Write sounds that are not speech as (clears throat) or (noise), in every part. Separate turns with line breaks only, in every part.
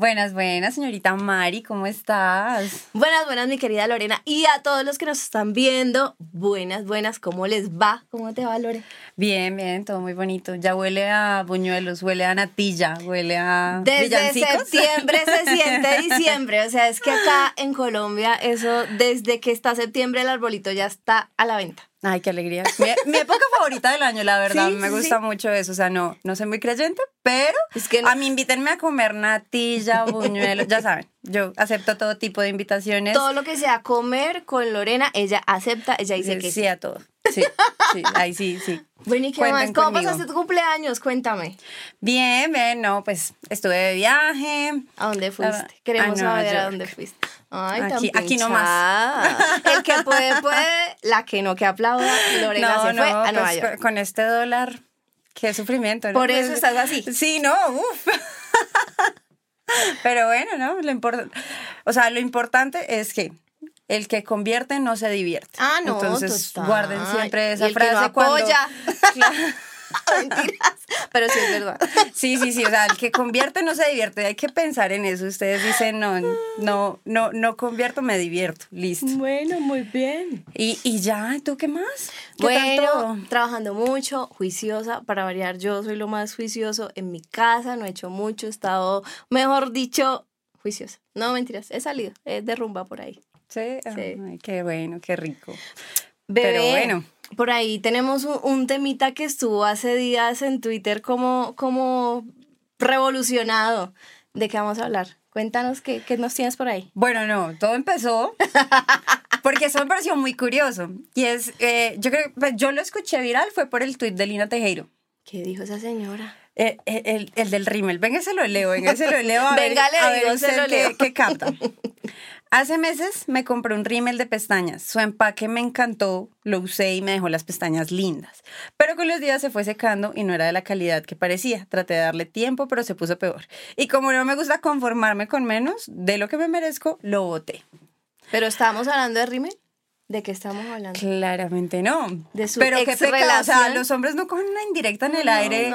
Buenas, buenas, señorita Mari, ¿cómo estás?
Buenas, buenas, mi querida Lorena. Y a todos los que nos están viendo, buenas, buenas, ¿cómo les va? ¿Cómo te va, Lore?
Bien, bien, todo muy bonito. Ya huele a buñuelos, huele a natilla, huele a.
Desde septiembre se (laughs) siente diciembre. O sea, es que acá en Colombia, eso, desde que está septiembre, el arbolito ya está a la venta.
Ay, qué alegría. (laughs) Mi, época favorita del año, la verdad. me gusta mucho eso. O sea, no, no soy muy creyente, pero es que a mí invítenme a comer natilla, (laughs) buñuelos, ya saben. Yo acepto todo tipo de invitaciones.
Todo lo que sea comer con Lorena, ella acepta, ella dice que
sí. a todo. Sí, sí, ahí sí, sí.
Bueno, ¿y qué más? ¿Cómo pasaste tu cumpleaños? Cuéntame.
Bien, bien, no, pues estuve de viaje.
¿A dónde fuiste? Queremos saber a dónde fuiste. Ay,
aquí, aquí nomás.
El que puede, puede. La que no, que aplauda. Lorena se fue a Nueva
pues, Con este dólar, qué sufrimiento. ¿no?
Por eso pues, estás así.
Sí, no, uff. Pero bueno, ¿no? Lo importante, o sea, lo importante es que el que convierte no se divierte.
Ah, no,
Entonces, guarden siempre esa frase que cuando... (laughs) (laughs)
Mentiras, pero sí es verdad.
Sí, sí, sí, o sea, el que convierte no se divierte, hay que pensar en eso. Ustedes dicen, no, no, no, no convierto, me divierto, listo.
Bueno, muy bien.
Y, y ya, ¿tú qué más?
¿Qué bueno, trabajando mucho, juiciosa, para variar, yo soy lo más juicioso en mi casa, no he hecho mucho, he estado, mejor dicho, juiciosa. No, mentiras, he salido, es de rumba por ahí.
Sí, sí. qué bueno, qué rico.
Pero bueno. Por ahí tenemos un, temita que estuvo hace días en Twitter como, como revolucionado. ¿De qué vamos a hablar? Cuéntanos qué, qué nos tienes por ahí.
Bueno, no, todo empezó (laughs) porque eso me pareció muy curioso. Y es, eh, yo creo, pues, yo lo escuché viral, fue por el tweet de Lina Tejero.
¿Qué dijo esa señora?
Eh, eh, el, el, del rímel. Venga, se lo leo, venga, se lo leo. A (laughs) venga, a ver se lo leo. Qué, qué capta. (laughs) Hace meses me compré un rímel de pestañas. Su empaque me encantó, lo usé y me dejó las pestañas lindas. Pero con los días se fue secando y no era de la calidad que parecía. Traté de darle tiempo, pero se puso peor. Y como no me gusta conformarme con menos de lo que me merezco, lo boté.
¿Pero estábamos hablando de rímel? ¿De qué estamos hablando?
Claramente no. De su Pero qué pecado, o sea, los hombres no cogen una indirecta en el aire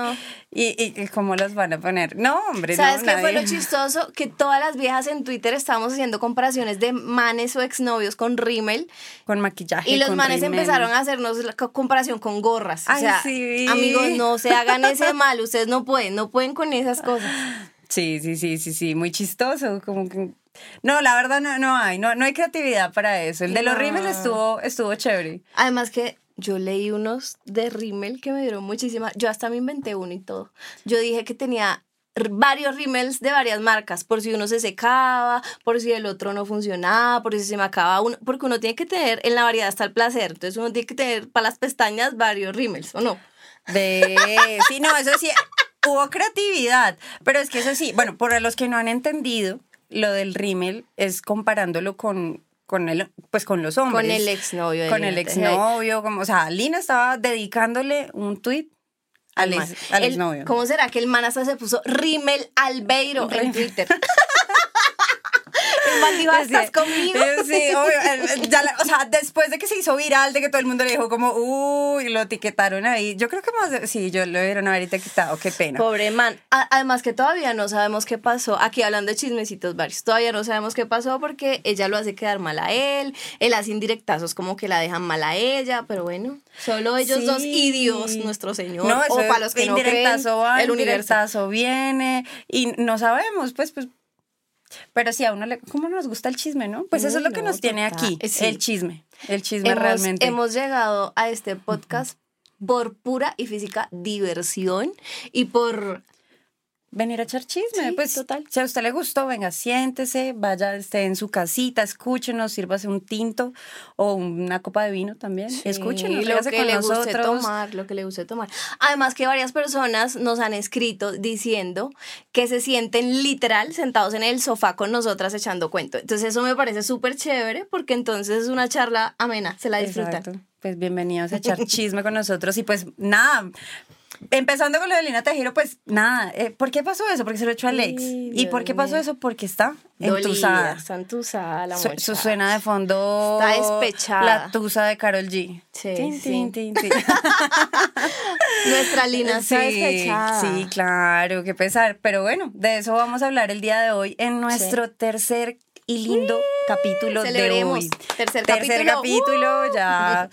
Y, y, cómo los van a poner. No, hombre,
¿Sabes qué fue lo chistoso? Que todas las viejas en Twitter estábamos haciendo comparaciones de manes o exnovios con rímel.
Con maquillaje.
Y los manes empezaron a hacernos la comparación con gorras. o sea, amigos, no se hagan ese mal, ustedes no pueden, no pueden con esas cosas.
Sí, sí, sí, sí, sí, muy chistoso, como que no, la verdad no, no hay, no, no hay creatividad para eso. El de los rímel estuvo, estuvo chévere.
Además que yo leí unos de rímel que me dieron muchísima. Yo hasta me inventé uno y todo. Yo dije que tenía varios rímels de varias marcas, por si uno se secaba, por si el otro no funcionaba, por si se me acaba uno, porque uno tiene que tener en la variedad hasta el placer, entonces uno tiene que tener para las pestañas varios rímels, ¿o no?
De, sí, no, eso sí, hubo creatividad, pero es que eso sí, bueno, por los que no han entendido, lo del rímel es comparándolo con, con el, pues con los hombres.
Con el exnovio.
Con el exnovio, como, o sea, Lina estaba dedicándole un tuit al, ex, al exnovio.
¿Cómo será que el man hasta se puso rímel Albeiro en Twitter? (laughs) ¿estás conmigo?
Sí, (laughs) o sea, después de que se hizo viral, de que todo el mundo le dijo como, uy, lo etiquetaron ahí. Yo creo que más, sí, yo lo vieron haber etiquetado, qué pena.
Pobre man. además que todavía no sabemos qué pasó. Aquí hablando de chismecitos varios, todavía no sabemos qué pasó porque ella lo hace quedar mal a él, él hace indirectazos como que la dejan mal a ella, pero bueno, solo ellos dos y Dios, nuestro Señor. No, o para los que no creen,
el universazo viene y no sabemos, pues, pues pero sí, a uno le, ¿cómo nos gusta el chisme, no? Pues eso es lo que nos tiene aquí, el chisme, el chisme realmente.
Hemos llegado a este podcast por pura y física diversión y por
venir a echar chisme. pues total. Si a usted le gustó, venga, siéntese, vaya, esté en su casita, escúchenos, sírvase un tinto o una copa de vino también. escúchenos,
lo que le guste tomar, lo que le guste tomar. Además que varias personas nos han escrito diciendo que se sienten literal sentados en el sofá con nosotras echando cuento. Entonces eso me parece súper chévere porque entonces es una charla amena, se la disfrutan.
Pues bienvenidos a echar chisme con nosotros y pues nada, empezando con lo de Lina Tejero, pues nada, eh, ¿por qué pasó eso? Porque se lo echó a Alex. ¿Y por qué pasó eso? Porque está entusada.
Está entusada la
Su, suena de fondo.
Está despechada.
La tusa de Carol G.
Sí, sí. (laughs) Nuestra Lina está despechada.
Sí, claro, qué pesar. Pero bueno, de eso vamos a hablar el día de hoy en nuestro tercer y lindo capítulo de hoy.
Tercer,
tercer capítulo. ya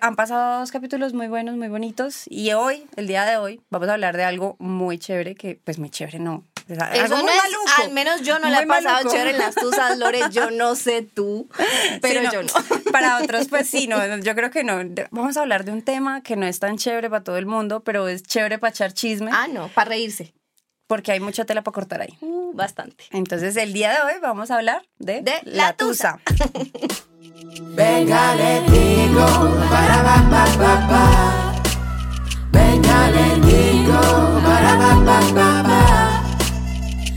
han pasado dos capítulos muy buenos, muy bonitos. Y hoy, el día de hoy, vamos a hablar de algo muy chévere, que pues muy chévere no.
Eso no es, al menos yo no le he pasado chévere en las tusas, Lore, yo (laughs) no sé tú, pero yo no. (laughs)
Para otros, pues sí, no, yo creo que no. Vamos a hablar de un tema que no es tan chévere para todo el mundo, pero es chévere para echar chisme.
Ah, no, para reírse.
Porque hay mucha tela para cortar ahí.
Uh, bastante.
Entonces, el día de hoy vamos a hablar de,
de la, tusa. (laughs)
Venga, le digo, para pa pa pa pa. Venga, le digo, para pa pa pa pa.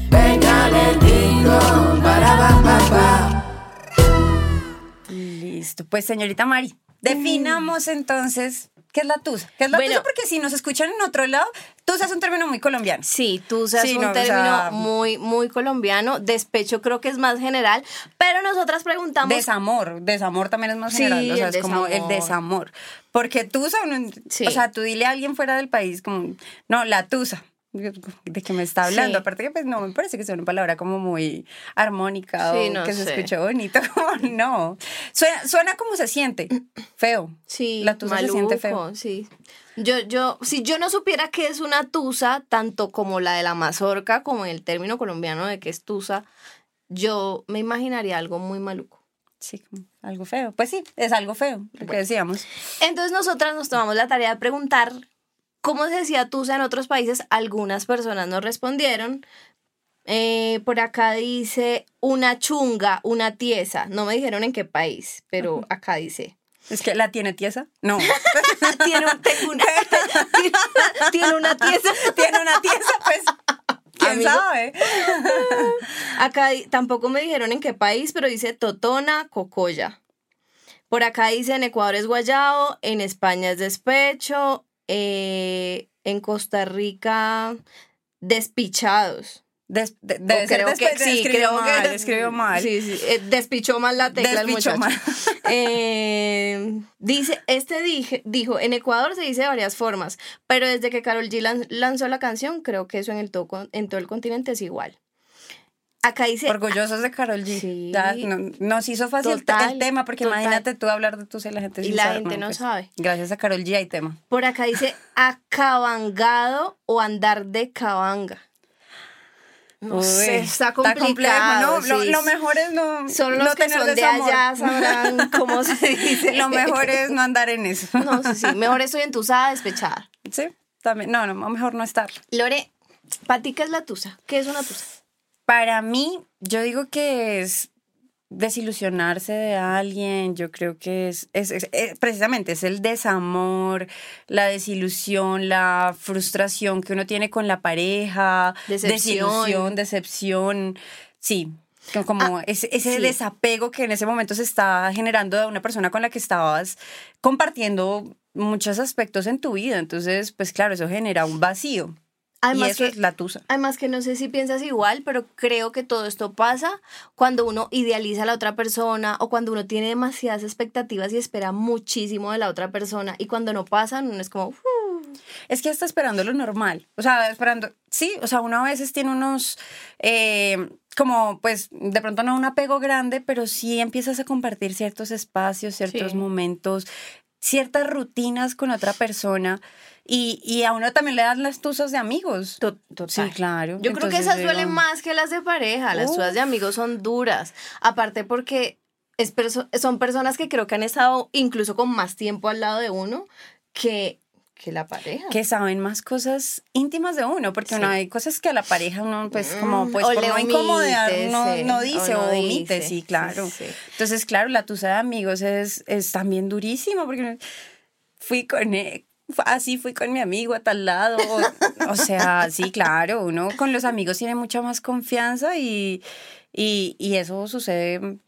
Venga, le digo, para pa pa pa.
Listo, pues señorita Mari, definamos entonces ¿Qué es la tusa? ¿Qué es la tusa? Porque si nos escuchan en otro lado, tusa es un término muy colombiano.
Sí, tusa es un término muy, muy colombiano. Despecho creo que es más general, pero nosotras preguntamos...
Desamor, desamor también es más general, o sea, es como el desamor. Porque tusa, o sea, tú dile a alguien fuera del país como, no, la tusa de qué me está hablando. Aparte que pues no me parece que sea una palabra como muy armónica o que se escuche bonito, (laughs) no. Suena, suena como se siente, feo.
Sí,
la tusa se siente feo.
Sí. Yo, yo, si yo no supiera que es una tusa, tanto como la de la mazorca, como en el término colombiano de que es tusa, yo me imaginaría algo muy maluco.
Sí, algo feo. Pues sí, es algo feo, lo que decíamos.
Entonces nosotras nos tomamos la tarea de preguntar ¿Cómo se decía tusa en otros países? Algunas personas nos respondieron. Eh, por acá dice una chunga, una tiesa. No me dijeron en qué país, pero acá dice.
¿Es que la tiene tiesa? No. (laughs)
tiene, una, (laughs) tiene, una tiesa. (laughs)
Tiene una tiesa, pues. ¿Quién sabe?
Acá tampoco me dijeron en qué país, pero dice Totona, Cocoya. Por acá dice en Ecuador es guayao, en España es despecho, eh, en Costa Rica despichados.
Des, de, creo que sí, creo mal, que escribió mal.
Sí, sí, eh, despichó mal la tecla el muchacho. Mal. (laughs) Eh, dice, este dije, dijo, en Ecuador se dice de varias formas, pero desde que Carol G lanzó la canción, creo que eso en, el todo, en todo el continente es igual. Acá dice.
Orgullosos de Carol G. Sí, nos hizo fácil el tema, porque imagínate tú hablar de tú y la gente
Y la gente no pues, sabe.
Gracias a Carol G hay tema.
Por acá dice (laughs) acabangado o andar de cabanga. No sé, está complicado.
¿no? lo, mejor es no.
Solo los que son de allá sabrán (laughs) cómo se dice.
lo mejor es no andar en eso. (laughs)
no, sí, sí. Mejor estoy entusada, despechada.
Sí, también. No, no, mejor no estar.
Lore, ¿para ti qué es la tusa? ¿Qué es una tusa?
Para mí, yo digo que es desilusionarse de alguien, yo creo que es, es, eh, precisamente es el desamor, la desilusión, la frustración que uno tiene con la pareja, decepción, decepción, sí, como ah, ese, desapego que en ese momento se está generando de una persona con la que estabas compartiendo muchos aspectos en tu vida, entonces, pues claro, eso genera un vacío. Además que, es la tusa.
Además que no sé si piensas igual, pero creo que todo esto pasa cuando uno idealiza a la otra persona o cuando uno tiene demasiadas expectativas y espera muchísimo de la otra persona y cuando no pasa, uno es como...
Es que está esperando lo normal. O sea, esperando... Sí, o sea, uno a veces tiene unos... Eh, como pues de pronto no un apego grande, pero sí empiezas a compartir ciertos espacios, ciertos momentos, ciertas rutinas con otra persona y, y, a uno también le dan las tusas de amigos.
Total. Sí, claro. Yo creo que esas duelen más que las de pareja. Las tusas de amigos son duras. Aparte porque es son personas que creo que han estado incluso con más tiempo al lado de uno que que la pareja.
Que saben más cosas íntimas de uno, porque no hay cosas que a la pareja uno, pues, como, mm, pues, por no incomodar, no, no, dice o, omite, sí, claro. Entonces, claro, la tusa de amigos es, es también durísimo, porque fui con él, así fui con mi amigo a tal lado. O, sea, sí, claro, uno con los amigos tiene mucha más confianza y, y, y eso sucede.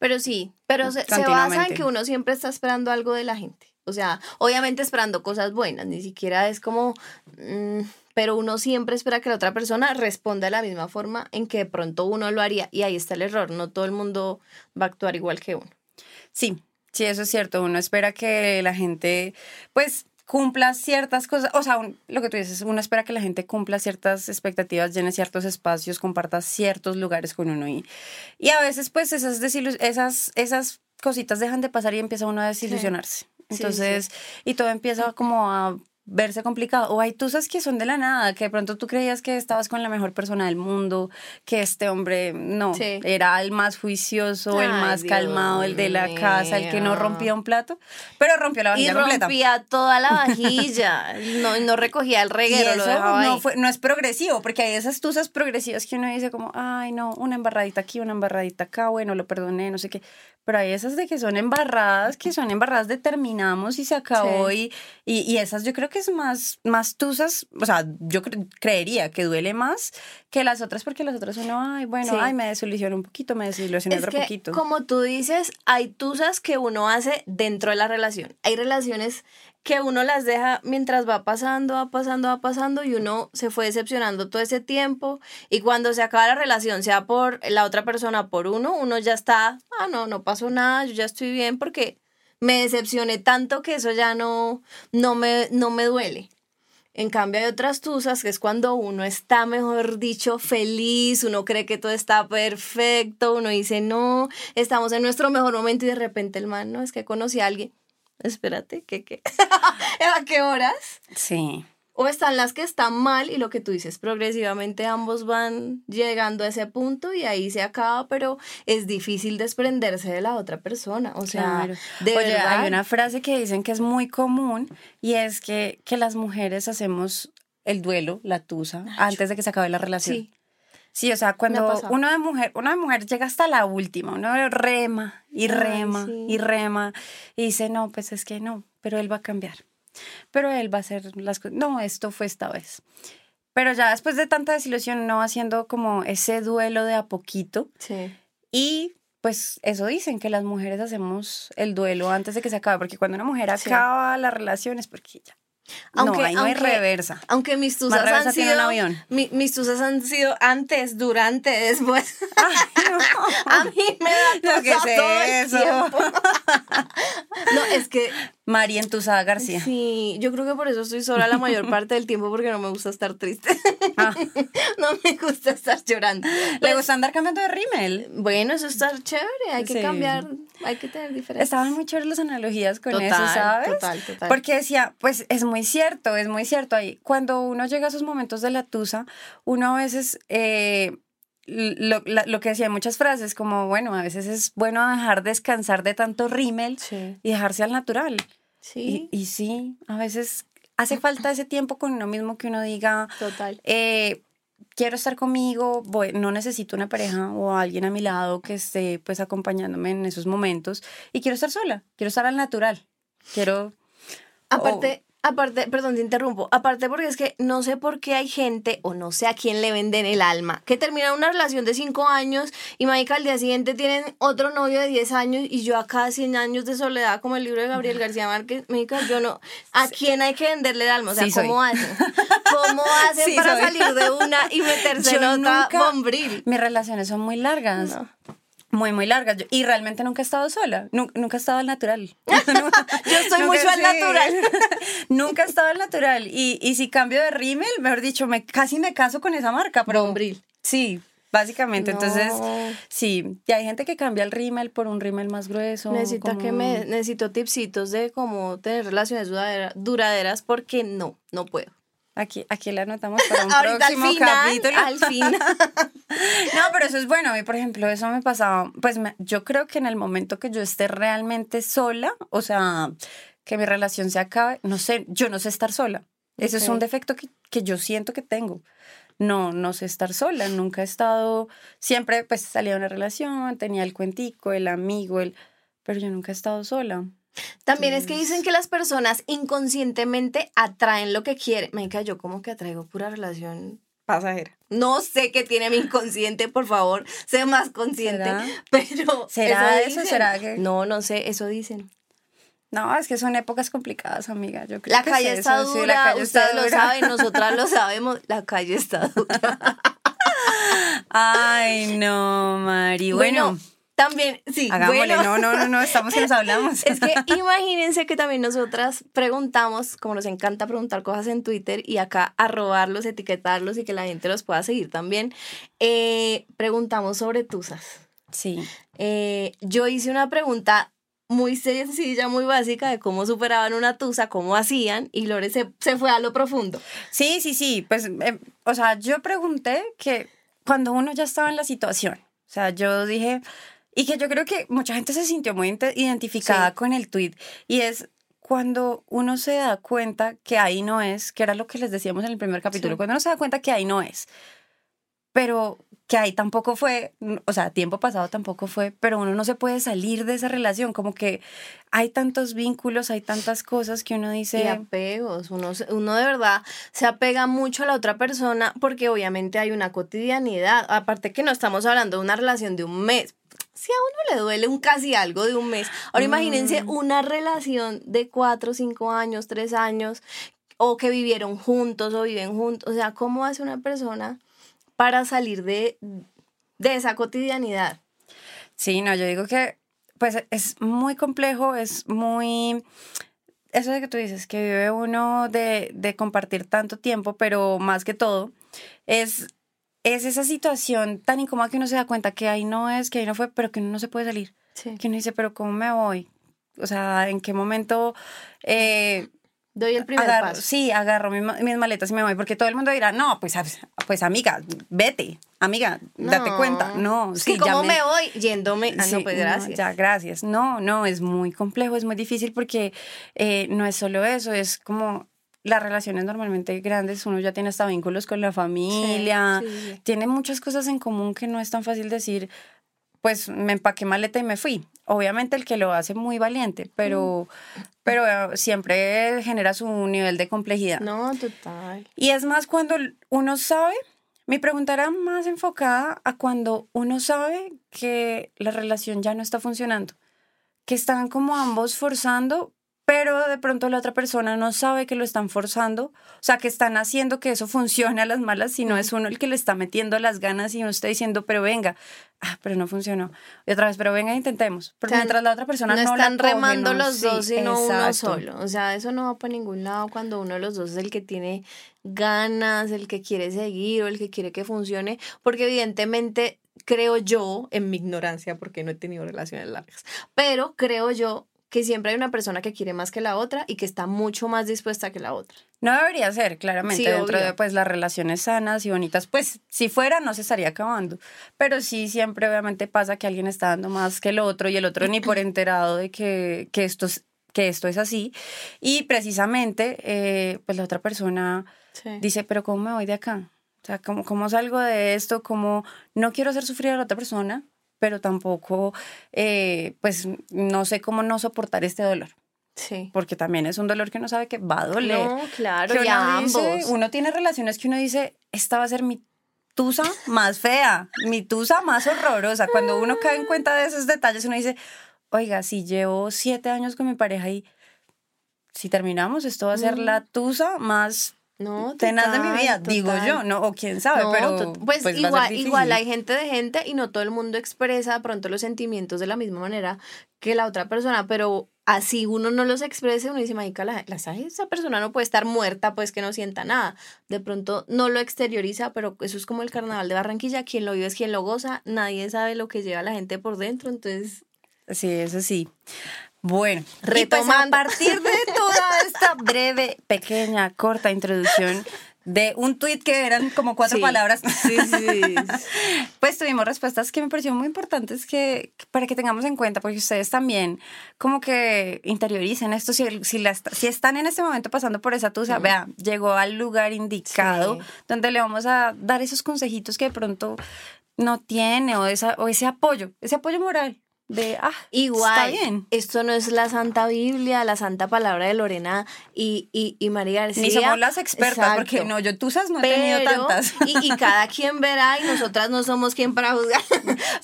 Pero sí, pero se, se, basa en que uno siempre está esperando algo de la gente. O sea, obviamente esperando cosas buenas, ni siquiera es como... Mm, pero uno siempre espera que la otra persona responda de la misma forma en que de pronto uno lo haría. Y ahí está el error, no todo el mundo va a actuar igual que uno.
Sí, sí, eso es cierto. Uno espera que la gente, pues, cumpla ciertas cosas, o sea, lo que tú dices, uno espera que la gente cumpla ciertas expectativas, llene ciertos espacios, comparta ciertos lugares con uno y, y a veces pues esas, esas, esas cositas dejan de pasar y empieza uno a desilusionarse. Entonces, y todo empieza como a verse complicado. O hay tusas que son de la nada, que de pronto tú creías que estabas con la mejor persona del mundo, que este hombre no, era el más juicioso, el más calmado, el de la casa, el que no rompía un plato, pero rompió la vajilla
y rompía toda la (laughs) vajilla, no, no recogía el reguero,
no, Fue, no es progresivo, porque hay esas tusas progresivas que uno dice como, ay no, una embarradita aquí, una embarradita acá, bueno, lo perdoné, no sé qué, pero hay esas de que son embarradas, que son embarradas determinamos y se acabó y, y, esas yo creo que es más, más tusas, o sea, yo creería que duele más que las otras porque las otras uno, ay, bueno, ay, me desilusioné un poquito, me desilusioné otro poquito.
Como tú dices, hay tusas que uno hace dentro de la relación. Hay relaciones que uno las deja mientras va pasando, va pasando, va pasando y uno se fue decepcionando todo ese tiempo y cuando se acaba la relación, sea por la otra persona por uno, uno ya está, ah, no, no pasó nada, yo ya estoy bien porque me decepcioné tanto que eso ya no, no, me, no me duele. En cambio hay otras tusas que es cuando uno está, mejor dicho, feliz, uno cree que todo está perfecto, uno dice, no, estamos en nuestro mejor momento y de repente el man, no, es que conocí a alguien espérate, ¿qué qué? (laughs) ¿A qué horas?
Sí.
O están las que están mal y lo que tú dices, progresivamente ambos van llegando a ese punto y ahí se acaba, pero es difícil desprenderse de la otra persona. O sea, de
Oye, hay una frase que dicen que es muy común y es que, que las mujeres hacemos el duelo, la tusa, antes de que se acabe la relación. Sí. Sí, o sea, cuando uno de mujer, una de mujer llega hasta la última, uno rema y rema y rema y dice, no, pues es que no, pero él va a cambiar. Pero él va a hacer las cosas. No, esto fue esta vez. Pero ya después de tanta desilusión, no haciendo como ese duelo de a poquito. Sí. Y pues eso dicen, que las mujeres hacemos el duelo antes de que se acabe, porque cuando una mujer acaba la relación es porque ya
aunque,
no, ahí no hay reversa.
Aunque mis tusas han sido. Avión. mis tusas han sido antes, durante, después. (laughs) A mí me da eso. (laughs) no, es que.
María Entusada García.
Sí, yo creo que por eso estoy sola la mayor parte del tiempo porque no me gusta estar triste. (laughs) Ah. no me gusta estar llorando.
¿Le pues gusta andar cambiando de rímel?
Bueno, eso está chévere, hay que cambiar, hay que tener diferencias.
Estaban muy chéveres las analogías con eso, ¿sabes? Total, total. Porque decía, pues es muy cierto, es muy cierto. Ahí, cuando uno llega a esos momentos de la tusa, uno a veces... Eh, lo, lo, que decía en muchas frases, como bueno, a veces es bueno dejar descansar de tanto rímel y dejarse al natural. Sí. Y, sí, a veces hace falta ese tiempo con uno mismo que uno diga, Total. Eh, quiero estar conmigo, voy, no necesito una pareja o alguien a mi lado que esté pues acompañándome en esos momentos y quiero estar sola, quiero estar al natural, quiero...
Aparte, Aparte, perdón, te interrumpo. Aparte porque es que no sé por qué hay gente, o no sé a quién le venden el alma, que termina una relación de 5 años y mágica al día siguiente tienen otro novio de 10 años y yo acá 100 años de soledad, como el libro de Gabriel García Márquez, mágica, yo no. ¿A quién hay que venderle el alma? O sea, ¿cómo hacen? ¿Cómo (laughs) hacen para salir de una y (laughs) meterse en otra bombril?
Mis relaciones son muy largas muy, muy largas. y realmente nunca he estado sola. Nunca, he estado al natural. (laughs) (laughs)
Yo estoy mucho al natural. (laughs)
nunca he estado al natural. Y, y si cambio de rímel, mejor dicho, me, casi me caso con esa marca. Pero,
Bombril.
Sí, básicamente. Entonces, sí, y hay gente que cambia el rímel por un rímel más grueso.
Necesita que me, necesito tipsitos de cómo tener relaciones duraderas porque no, no puedo.
Aquí, aquí la anotamos para un (laughs) próximo capítulo.
Al fin. (laughs)
no, pero eso es bueno. Y por ejemplo, eso me pasaba. Pues yo creo que en el momento que yo esté realmente sola, o sea, que mi relación se acabe, no sé, yo no sé estar sola. Eso es un defecto que, que yo siento que tengo. No, no sé estar sola. Nunca he estado. Siempre, pues salía de una relación, tenía el cuentico, el amigo, el. Pero yo nunca he estado sola.
También es que dicen que las personas inconscientemente atraen lo que quieren. Me yo como que atraigo pura relación pasajera. No sé qué tiene mi inconsciente, por favor, sé más consciente. (laughs) Pero
¿Será eso? ¿Será que?
No, no sé, eso dicen.
No, es que son épocas complicadas, amiga. Yo creo
la calle está dura, la calle ustedes lo saben, (laughs) nosotras lo sabemos, la calle está dura. (laughs)
Ay, no, Mari. bueno
también, sí.
Hagámosle, no, no, no, no, estamos que nos hablamos. (laughs)
Es que (laughs) imagínense que también nosotras preguntamos, como nos encanta preguntar cosas en Twitter y acá arrobarlos, etiquetarlos y que la gente los pueda seguir también, eh, preguntamos sobre tusas.
Sí.
Eh, yo hice una pregunta muy sencilla, muy básica de cómo superaban una tusa, cómo hacían, y Lore se, se fue a lo profundo.
Sí, sí, sí. Pues, eh, o sea, yo pregunté que cuando uno ya estaba en la situación, o sea, yo dije, y que yo creo que mucha gente se sintió muy identificada con el tweet. Y es cuando uno se da cuenta que ahí no es, que era lo que les decíamos en el primer capítulo, cuando uno se da cuenta que ahí no es, pero que ahí tampoco fue, o sea, tiempo pasado tampoco fue, pero uno no se puede salir de esa relación, como que hay tantos vínculos, hay tantas cosas que uno dice...
Y apegos, uno, uno de verdad se apega mucho a la otra persona porque obviamente hay una cotidianidad, aparte que no estamos hablando de una relación de un mes, si a uno le duele un casi algo de un mes, ahora imagínense mm. una relación de cuatro, cinco años, tres años, o que vivieron juntos o viven juntos, o sea, ¿cómo hace una persona para salir de, de esa cotidianidad?
Sí, no, yo digo que pues es muy complejo, es muy... Eso de que tú dices, que vive uno de, de compartir tanto tiempo, pero más que todo, es es esa situación tan incómoda que uno se da cuenta que ahí no es, que ahí no fue, pero que uno no se puede salir. Que uno dice, pero ¿cómo me voy? O sea, ¿en qué momento... Eh,
Doy el primer paso.
Sí, agarro mis, maletas y me voy, porque todo el mundo dirá, no, pues, pues amiga, vete, amiga, date cuenta. No,
sí, ¿cómo me... voy? Yéndome. Ah, no, pues gracias.
ya, gracias. No, no, es muy complejo, es muy difícil porque eh, no es solo eso, es como las relaciones normalmente grandes, uno ya tiene hasta vínculos con la familia, tiene muchas cosas en común que no es tan fácil decir, pues me empaqué maleta y me fui. Obviamente el que lo hace muy valiente, pero, mm. pero eh, siempre genera su nivel de complejidad.
No, total.
Y es más cuando uno sabe, mi pregunta era más enfocada a cuando uno sabe que la relación ya no está funcionando, que están como ambos forzando pero de pronto la otra persona no sabe que lo están forzando, o sea, que están haciendo que eso funcione a las malas, sino es uno el que le está metiendo las ganas y uno está diciendo, pero venga, ah, pero no funcionó. Y otra vez, pero venga, intentemos. Porque mientras la otra persona no,
no están remando los dos, sino uno solo. O sea, eso no va para ningún lado cuando uno de los dos es el que tiene ganas, el que quiere seguir o el que quiere que funcione, porque evidentemente creo yo, en mi ignorancia, porque no he tenido relaciones largas, pero creo yo que siempre hay una persona que quiere más que la otra y que está mucho más dispuesta que la otra.
No debería ser, claramente, dentro de pues las relaciones sanas y bonitas, pues si fuera no se estaría acabando, pero sí siempre obviamente pasa que alguien está dando más que el otro y el otro ni por (clears throat) enterado de que, que, esto, es, que esto es así y precisamente eh, pues la otra persona dice, pero ¿cómo me voy de acá? O sea, ¿cómo, ¿cómo salgo de esto? ¿Cómo no quiero hacer sufrir a la otra persona? Pero tampoco, eh, pues no sé cómo no soportar este dolor.
Sí.
Porque también es un dolor que uno sabe que va a doler.
No, claro,
que ambos. uno tiene relaciones que uno dice, esta va a ser mi tusa más fea, mi tusa más horrorosa. Cuando uno cae en cuenta de esos detalles, uno dice, oiga, si llevo siete años con mi pareja y si terminamos, esto va a ser la tusa más no, tenaz de mi vida, digo yo, no, o quién sabe, pero
pues, pues igual, igual hay gente de gente y no todo el mundo expresa pronto los sentimientos de la misma manera que la otra persona, pero así uno no los exprese, uno dice, marica, la, la, esa persona no puede estar muerta, pues que no sienta nada. De pronto no lo exterioriza, pero eso es como el carnaval de Barranquilla, quien lo vive es quien lo goza, nadie sabe lo que lleva la gente por dentro, entonces...
Sí, eso sí. Bueno, pues, retomando. a partir de toda esta breve, pequeña, corta introducción de un tweet que eran como cuatro palabras. Sí, sí. (laughs) pues tuvimos respuestas que me parecieron muy importantes que, para que tengamos en cuenta, porque ustedes también como que interioricen esto. Si, si, si están en este momento pasando por esa tusa, vea, llegó al lugar indicado donde le vamos a dar esos consejitos que de pronto no tiene o, esa, o ese apoyo, ese apoyo moral de, ah,
igual, está bien. esto no es la Santa Biblia, la Santa Palabra de Lorena y, y, y María García.
Ni somos las expertas, porque no, yo tusas no he tenido tantas.
Y, y, cada (laughs) quien verá y nosotras no somos quien para juzgar.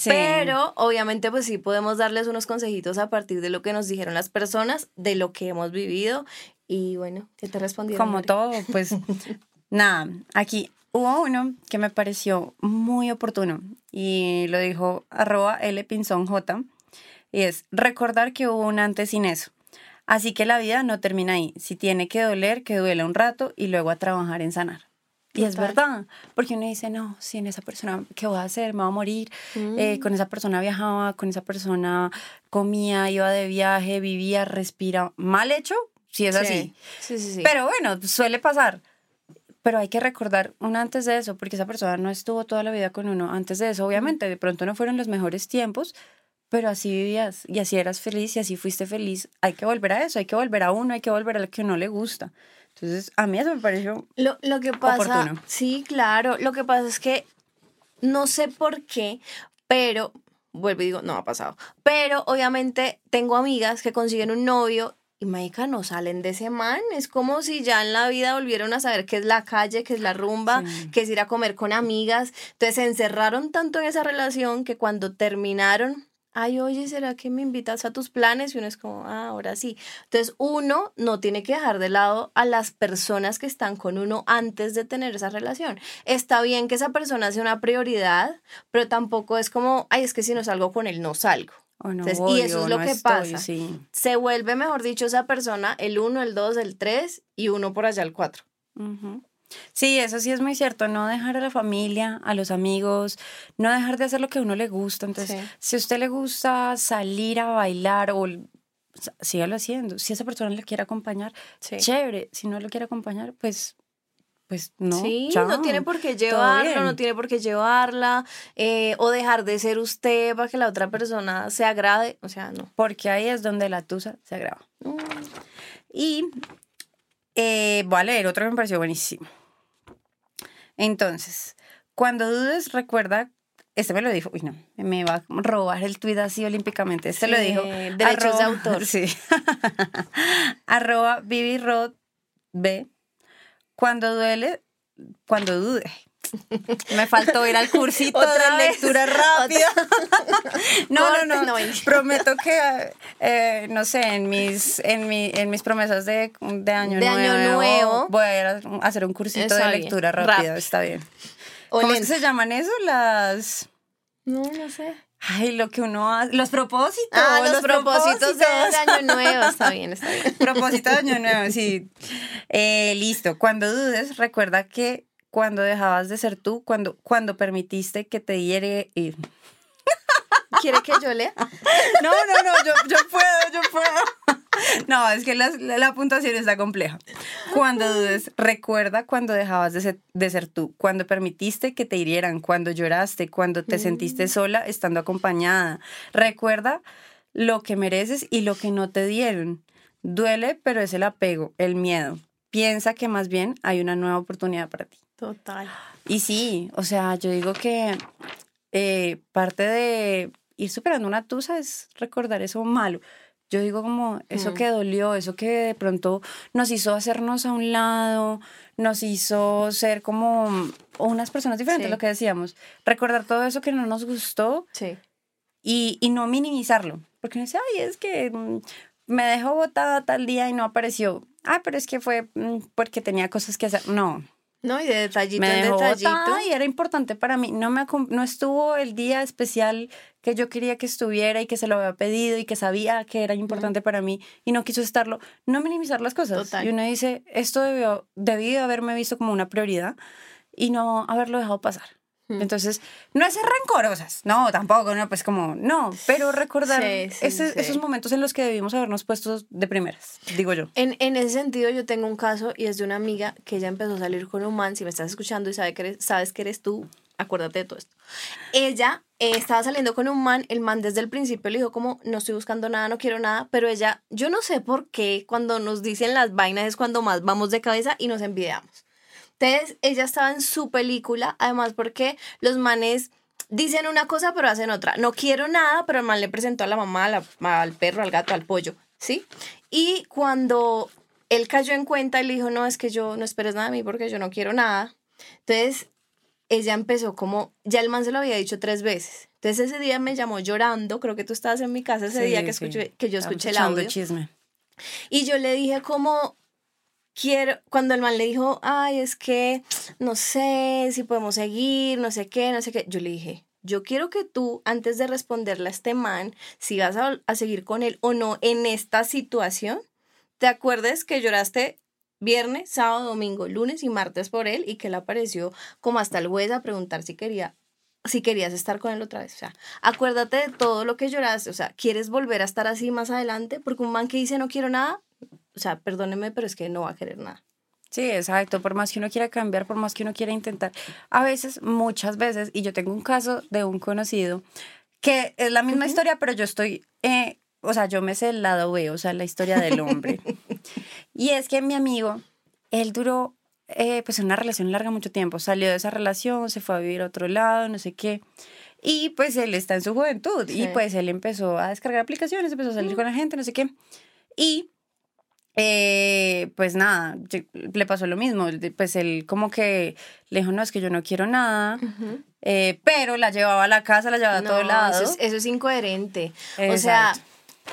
Pero obviamente pues sí podemos darles unos consejitos a partir de lo que nos dijeron las personas, de lo que hemos vivido y bueno, ¿qué te respondieron?
Como todo, pues (laughs) nada, aquí hubo uno que me pareció muy oportuno y lo dijo arroba L Pinzón J y es recordar que hubo un antes sin eso. Así que la vida no termina ahí. Si tiene que doler, que duela un rato y luego a trabajar en sanar. Y es verdad, porque uno dice, no, si en esa persona, ¿qué voy a hacer? Me voy a morir. Eh, mm. con esa persona viajaba, con esa persona comía, iba de viaje, vivía, respira. Mal hecho, si es así. Sí, sí, sí. Pero bueno, suele pasar. Pero hay que recordar un antes de eso, porque esa persona no estuvo toda la vida con uno. Antes de eso, obviamente, de pronto no fueron los mejores tiempos, pero así vivías y así eras feliz y así fuiste feliz. Hay que volver a eso, hay que volver a uno, hay que volver a lo que no le gusta. Entonces, a mí eso me pareció
lo, lo que pasa, Sí, claro. Lo que pasa es que no sé por qué, pero vuelvo y digo, no ha pasado. Pero obviamente tengo amigas que consiguen un novio y Maika no salen de ese man. Es como si ya en la vida volvieron a saber qué es la calle, qué es la rumba, qué es ir a comer con amigas. Entonces se encerraron tanto en esa relación que cuando terminaron, ay, oye, ¿será que me invitas a tus planes? Y uno es como, ah, ahora sí. Entonces uno no tiene que dejar de lado a las personas que están con uno antes de tener esa relación. Está bien que esa persona sea una prioridad, pero tampoco es como, ay, es que si no salgo con él, no salgo y eso es lo que pasa. Se vuelve, mejor dicho, esa persona el 1, el 2, el 3 y uno por allá el 4.
Sí, eso sí es muy cierto, no dejar a la familia, a los amigos, no dejar de hacer lo que a uno le gusta. Entonces, si a usted le gusta salir a bailar o sígalo haciendo. Si esa persona le quiere acompañar, chévere. Si no lo quiere acompañar, pues pues no.
Sí, no tiene por qué llevarlo, no tiene por qué llevarla, eh, o dejar de ser usted para que la otra persona se agrade, o sea, no.
Porque ahí es donde la tusa se agrava. Y eh, voy a leer otro que me pareció buenísimo. Entonces, cuando dudes, recuerda, este me lo dijo, uy no, me va a robar el tuit así olímpicamente, este lo dijo.
Derechos de autor. (laughs)
Sí. (laughs) arroba Vivi B cuando duele, cuando dude. (laughs) Me faltó ir al cursito de lectura rápida. (laughs) no, no, no, Prometo que, eh, no sé, en mis, en, mi, en mis promesas de, de, año, de nuevo, año nuevo voy a hacer un cursito de lectura rápida. Está bien. ¿Cómo se llaman eso? Las...
No, no sé.
Ay, lo que uno hace, los propósitos.
Ah, los, propósitos, de Año Nuevo, (laughs) está bien, está bien.
Propósito de Año Nuevo, sí. Eh, listo, cuando dudes, recuerda que cuando dejabas de ser tú, cuando, cuando permitiste que te hiere... ir. (laughs)
¿Quiere que yo lea? (laughs)
No, no, no, yo, yo puedo, yo puedo. (laughs) No, es que la, la, puntuación está compleja. Cuando dudes, recuerda cuando dejabas de ser, de ser, tú, cuando permitiste que te hirieran, cuando lloraste, cuando te sentiste mm. sola estando acompañada. Recuerda lo que mereces y lo que no te dieron. Duele, pero es el apego, el miedo. Piensa que más bien hay una nueva oportunidad para ti.
Total.
Y sí, o sea, yo digo que eh, parte de ir superando una tusa es recordar eso malo. Yo digo como eso que dolió, eso que de pronto nos hizo hacernos a un lado, nos hizo ser como unas personas diferentes, lo que decíamos. Recordar todo eso que no nos gustó
sí.
y, y no minimizarlo. Porque no dice, ay, es que mm, me dejó botada tal día y no apareció. Ah, pero es que fue mm, porque tenía cosas que hacer. No,
no, y de detallito en detallito.
y era importante para mí. No, me, no estuvo el día especial que yo quería que estuviera y que se lo había pedido y que sabía que era importante para mí y no quiso estarlo. No minimizar las cosas. Y uno dice, esto debió, debió haberme visto como una prioridad y no haberlo dejado pasar. Entonces, no es ser rencorosas, no, tampoco, no, pues como, no, pero recordar esos momentos en los que debimos habernos puesto de primeras, digo yo.
En, en, ese sentido, yo tengo un caso y es de una amiga que ella empezó a salir con un man, si me estás escuchando y sabe que eres, sabes que eres tú, acuérdate de todo esto. Ella eh, estaba saliendo con un man, el man desde el principio le dijo como, no estoy buscando nada, no quiero nada, pero ella, yo no sé por qué cuando nos dicen las vainas es cuando más vamos de cabeza y nos envidiamos. Entonces, ella estaba en su película, además porque los manes dicen una cosa pero hacen otra. No quiero nada, pero el man le presentó a la mamá, al perro, al gato, al pollo, ¿sí? Y cuando él cayó en cuenta y le dijo, no, es que yo no esperes nada de mí porque yo no quiero nada. Entonces, ella empezó como, ya el man se lo había dicho tres veces. Entonces ese día me llamó llorando, creo que tú estabas en mi casa ese día que, escuché, que yo escuché el audio. Chisme. Y yo le dije como, quiero, cuando el man le dijo, ay, es que no sé si podemos seguir, no sé qué, no sé qué, yo le dije, yo quiero que tú, antes de responderle a este man, si vas a, a seguir con él o no en esta situación, te acuerdes que lloraste viernes, sábado, domingo, lunes y martes por él y que él apareció como hasta el juez a preguntar si quería si querías estar con él otra vez. O sea, acuérdate de todo lo que lloraste. O sea, ¿quieres volver a estar así más adelante? Porque un man que dice no quiero nada, o sea, perdóneme, pero es que no va a querer nada.
Sí, exacto. Por más que uno quiera cambiar, por más que uno quiera intentar. A veces, muchas veces, y yo tengo un caso de un conocido que es la misma historia, pero yo estoy, eh, o sea, yo me sé el lado B, o sea, la historia del hombre. (laughs) y es que mi amigo, él duró, eh, pues, una relación larga mucho tiempo. Salió de esa relación, se fue a vivir a otro lado, no sé qué. Y pues él está en su juventud. Y pues él empezó a descargar aplicaciones, empezó a salir con la gente, no sé qué. Y eh, pues nada, le pasó lo mismo. Pues él como que le dijo, no, es que yo no quiero nada. Eh, pero la llevaba a la casa, la llevaba a todo lado.
Eso es, incoherente. O sea,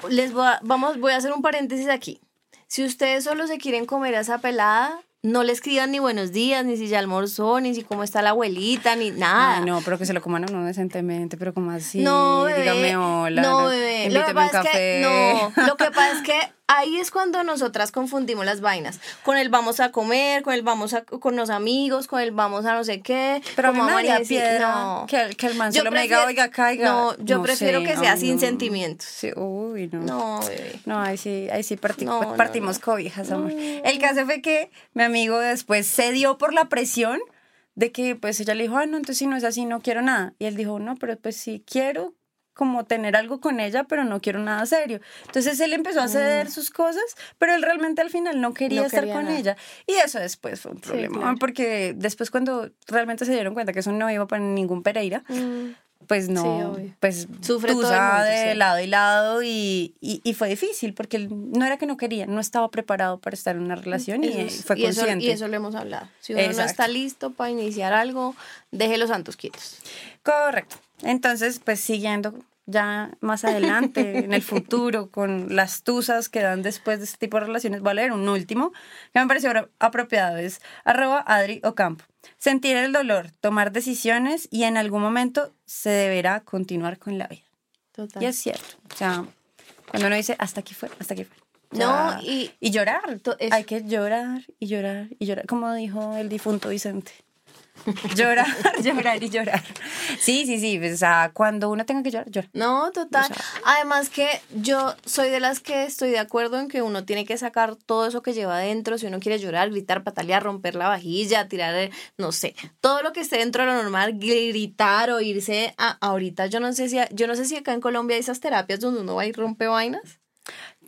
les voy a, vamos, voy a hacer un paréntesis aquí. Si ustedes solo se quieren comer a esa pelada, no le escriban ni buenos días, ni si ya almorzó, ni si cómo está la abuelita, ni nada.
no, pero que se lo coman a uno decentemente, pero como así. No, bebé. Dígame hola.
No, bebé. Lo que pasa es que, no, lo que pasa es que (laughs) ahí es cuando nosotras confundimos las vainas. Con él vamos a comer, con él vamos a, con los amigos, con él vamos a no sé qué.
Pero como a mí piedra no. que, que el man solo me diga, oiga, caiga.
No, yo prefiero que sea sin sentimientos.
Sí, uy, no.
No, bebé.
No, ahí sí, ahí sí partimos cobijas, amor. El caso fue que mi amigo después se dio por la presión de que pues ella le dijo, ah, no, entonces si no es así, no quiero nada. Y él dijo, no, pero pues sí quiero, como tener algo con ella, pero no quiero nada serio. Entonces él empezó a ceder mm. sus cosas, pero él realmente al final no quería estar con ella. Y eso después fue un problema, porque después cuando realmente se dieron cuenta que eso no iba para ningún Pereira, mm. pues no, pues sufre todo de lado y lado y, y, fue difícil porque él no era que no quería, no estaba preparado para estar en una relación y fue consciente.
y eso lo hemos hablado. Si uno no está listo para iniciar algo, deje los santos quietos.
Correcto. Entonces, pues siguiendo ya más adelante, en el futuro, (laughs) con las tusas que dan después de este tipo de relaciones. Voy a leer un último que me pareció apropiado, es arroba Adri Ocampo. Sentir el dolor, tomar decisiones y en algún momento se deberá continuar con la vida. Total. Y es cierto. O sea, cuando uno dice, hasta aquí fue, hasta aquí fue.
no, y,
y llorar. Hay que llorar y llorar y llorar, como dijo el difunto Vicente. Llorar, (laughs) llorar y llorar. Sí, sí, sí. O sea, cuando uno tenga que llorar, llora.
No, total. Además que yo soy de las que estoy de acuerdo en que uno tiene que sacar todo eso que lleva adentro. Si uno quiere llorar, gritar, patalear, romper la vajilla, tirar, no sé, todo lo que esté dentro de lo normal, gritar o irse a ahorita. Yo no sé si, yo no sé si acá en Colombia hay esas terapias donde uno va y rompe vainas.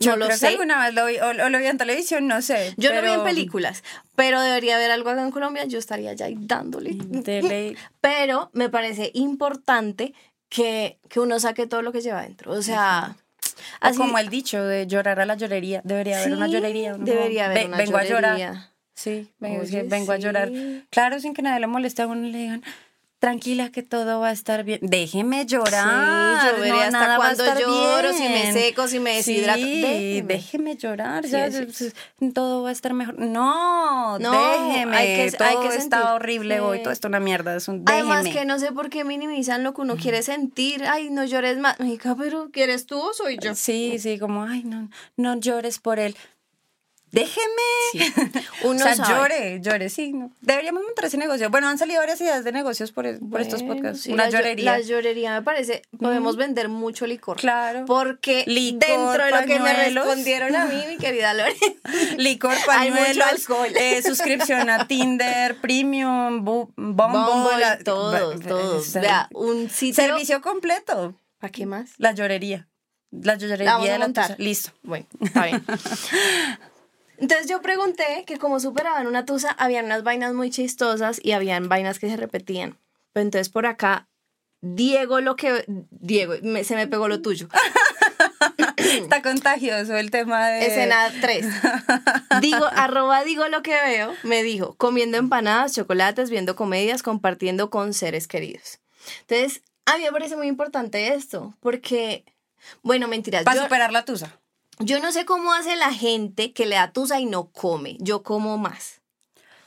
Yo lo sé. alguna vez lo vi, o, lo vi en televisión, no sé.
Yo lo vi en películas, pero debería haber algo acá en Colombia, yo estaría ya dándole. (laughs) Pero me parece importante que, que, uno saque todo lo que lleva adentro. O sea...
Así, como el dicho de llorar a la llorería. Debería haber una llorería.
Debería haber una vengo llorería. a llorar.
Sí, vengo, vengo a llorar. Claro, sin que nadie le moleste a uno le digan, tranquila que todo va a estar bien. Déjeme llorar. Sí, yo veré hasta cuando lloro,
si me seco, si me deshidrato.
Sí, déjeme. llorar, ya todo va a estar mejor. No, no déjeme. Hay que, todo hay que está horrible hoy, todo está una mierda. Es un,
Además que no sé por qué minimizan lo que uno quiere sentir. Ay, no llores más. Mica, pero ¿quieres tú o soy yo?
Sí, sí, como, ay, no, no llores por él déjeme. (laughs) Uno o sea, llore, llore, sí. Deberíamos montar ese negocio. Bueno, han salido varias ideas de negocios por, por estos podcasts. Una llorería.
La llorería me parece, podemos vender mucho licor.
Claro.
Porque dentro de lo que me respondieron a mí, mi (laughs) querida Lore.
licor, pañuelos, alcohol. Eh, suscripción a Tinder, Premium, Bumble.
todo, todo. Vea, un sitio.
Servicio completo.
¿Para qué más?
La llorería. La llorería de la Listo.
Bueno, está bien. (laughs) Entonces yo pregunté que como superaban una tusa, habían unas vainas muy chistosas y habían vainas que se repetían. Pero entonces por acá Diego lo que... Diego, se me pegó lo tuyo. (laughs)
Está contagioso el tema de...
Escena 3. Digo, (laughs) arroba digo lo que veo, me dijo, comiendo empanadas, chocolates, viendo comedias, compartiendo con seres queridos. Entonces, a mí me parece muy importante esto, porque, bueno, mentiras.
Para superar la tusa.
Yo no sé cómo hace la gente que le da tusa y no come. Yo como más.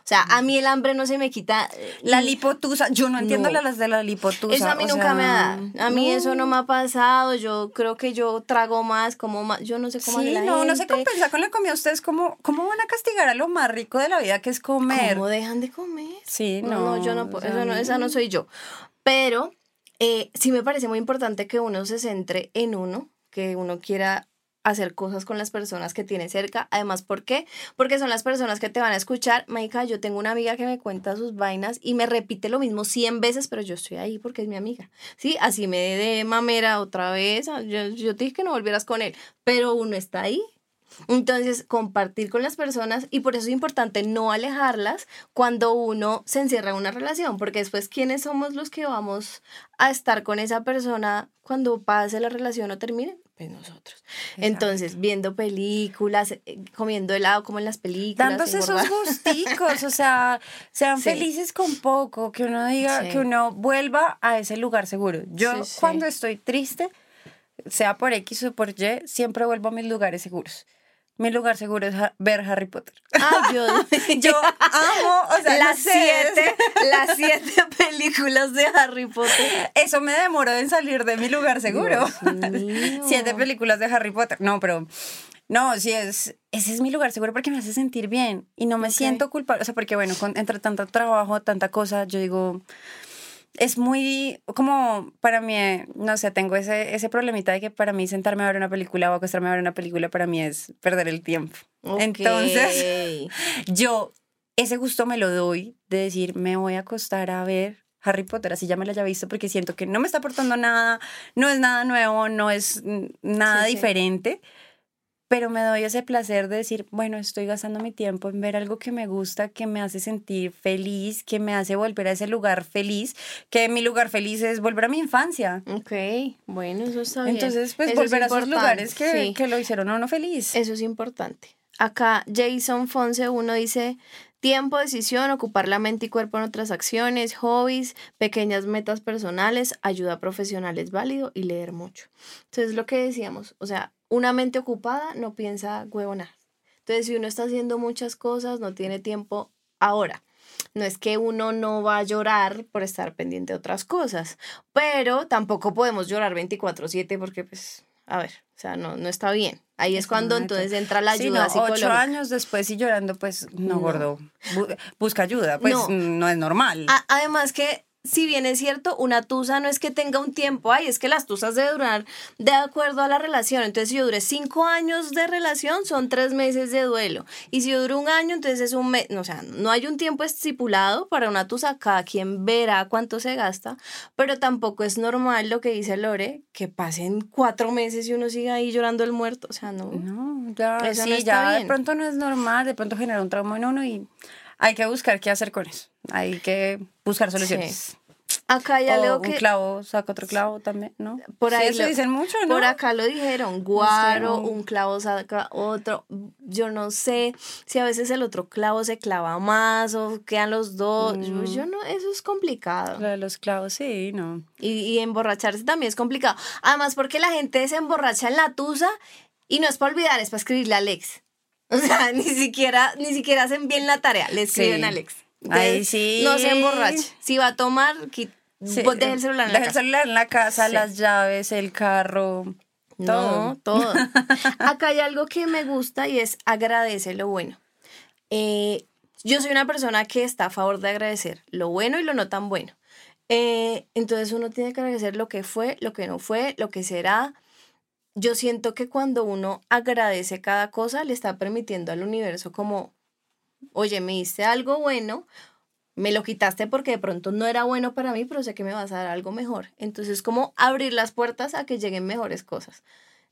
O sea, a mí el hambre no se me quita.
Eh, la lipotusa, yo no entiendo las de la lipotusa.
Eso a mí nunca me da. A mí eso no me ha pasado. Yo creo que yo trago más, como más. Yo no sé cómo
sí,
la
no, no se compensa con la comida. Ustedes, ¿cómo, ¿cómo van a castigar a lo más rico de la vida que es comer?
¿Cómo dejan de comer?
Sí, no.
No, yo no, eso no, esa no soy yo. Pero eh, sí me parece muy importante que uno se centre en uno, que uno quiera hacer cosas con las personas que tiene cerca. Además, ¿por qué? Porque son las personas que te van a escuchar. Maika, yo tengo una amiga que me cuenta sus vainas y me repite lo mismo 100 veces, pero yo estoy ahí porque es mi amiga. Sí, así me de mamera otra vez. Ah, yo, yo te dije que no volvieras con él, pero uno está ahí. Entonces, compartir con las personas y por eso es importante no alejarlas cuando uno se encierra en una relación, porque después, ¿quiénes somos los que vamos a estar con esa persona cuando pase la relación o termine? Pues nosotros. Entonces, viendo películas, eh, comiendo helado como en las películas.
Dándose esos gusticos, o sea, (laughs) sean felices con poco, que uno diga, que uno vuelva a ese lugar seguro. Yo cuando estoy triste, sea por X o por Y, siempre vuelvo a mis lugares seguros. Mi lugar seguro es ver Harry Potter.
Ah, yo, (laughs)
yo amo, o sea,
las siete, las siete (laughs) películas de Harry Potter.
Eso me demoró en salir de mi lugar seguro. (laughs) siete películas de Harry Potter. No, pero no, sí es, ese es mi lugar seguro porque me hace sentir bien y no me siento culpable. O sea, porque bueno, con, entre tanto trabajo, tanta cosa, yo digo, es muy como para mí, no sé, tengo ese, ese problemita de que para mí sentarme a ver una película o acostarme a ver una película para mí es perder el tiempo. Entonces, (laughs) yo ese gusto me lo doy de decir, me voy a acostar a ver Harry Potter, así ya me la haya visto porque siento que no me está aportando nada, no es nada nuevo, no es nada diferente pero me doy ese placer de decir, bueno, estoy gastando mi tiempo en ver algo que me gusta, que me hace sentir feliz, que me hace volver a ese lugar feliz, que mi lugar feliz es volver a mi infancia.
Ok, bueno, eso está bien.
Entonces, pues volver a esos lugares que, que lo hicieron a uno feliz.
Eso es importante. Acá Jason Fonse uno dice, tiempo, decisión, ocupar la mente y cuerpo en otras acciones, hobbies, pequeñas metas personales, ayuda profesional es válido y leer mucho. Entonces, lo que decíamos, o sea, una mente ocupada no piensa huevona. Entonces, si uno está haciendo muchas cosas, no tiene tiempo ahora. No es que uno no va a llorar por estar pendiente de otras cosas, pero tampoco podemos llorar 24/7 porque, pues, a ver, o sea, no, no está bien. Ahí es cuando entonces entra la ayuda sí, no,
Ocho años después y llorando, pues, no, gordo. busca ayuda, pues, no, es normal.
además que si bien es cierto, una tusa no es que tenga un tiempo, ay, es que las tusas deben durar de acuerdo a la relación. Entonces, si yo duré cinco años de relación, son tres meses de duelo. Y si yo duro un año, entonces es un mes. O sea, no hay un tiempo estipulado para una tusa, cada quien verá cuánto se gasta, pero tampoco es normal lo que dice Lore, que pasen cuatro meses y uno siga ahí llorando el muerto. O sea, no.
No, ya, sí, ya de pronto no es normal, de pronto genera un trauma en uno y hay que buscar qué hacer con eso. Hay que buscar soluciones.
Acá ya leo que.
Un clavo saca otro clavo también, ¿no?
Por ahí.
eso dicen mucho, ¿no?
Por acá lo dijeron. Guaro, un clavo saca otro. Yo no sé si a veces el otro clavo se clava más o quedan los dos. Yo, mm. no, eso es complicado.
Lo de los clavos, sí, no.
Y, y emborracharse también es complicado. Además, porque la gente se emborracha en la tusa y no es para olvidar, es para escribirle a Alex. O sea, (laughs) ni siquiera, ni siquiera hacen bien la tarea, le escriben a Alex.
Ahí sí.
No se emborrache. Si va a tomar, deje el celular en la casa.
el celular en la casa, las llaves, el carro. Todo.
No, todo. (laughs) Acá hay algo que me gusta y es agradece lo bueno. Eh, yo soy una persona que está a favor de agradecer lo bueno y lo no tan bueno. Eh, entonces uno tiene que agradecer lo que fue, lo que no fue, lo que será. Yo siento que cuando uno agradece cada cosa, le está permitiendo al universo como oye, me diste algo bueno, me lo quitaste porque de pronto no era bueno para mí, pero sé que me vas a dar algo mejor. Entonces, como abrir las puertas a que lleguen mejores cosas.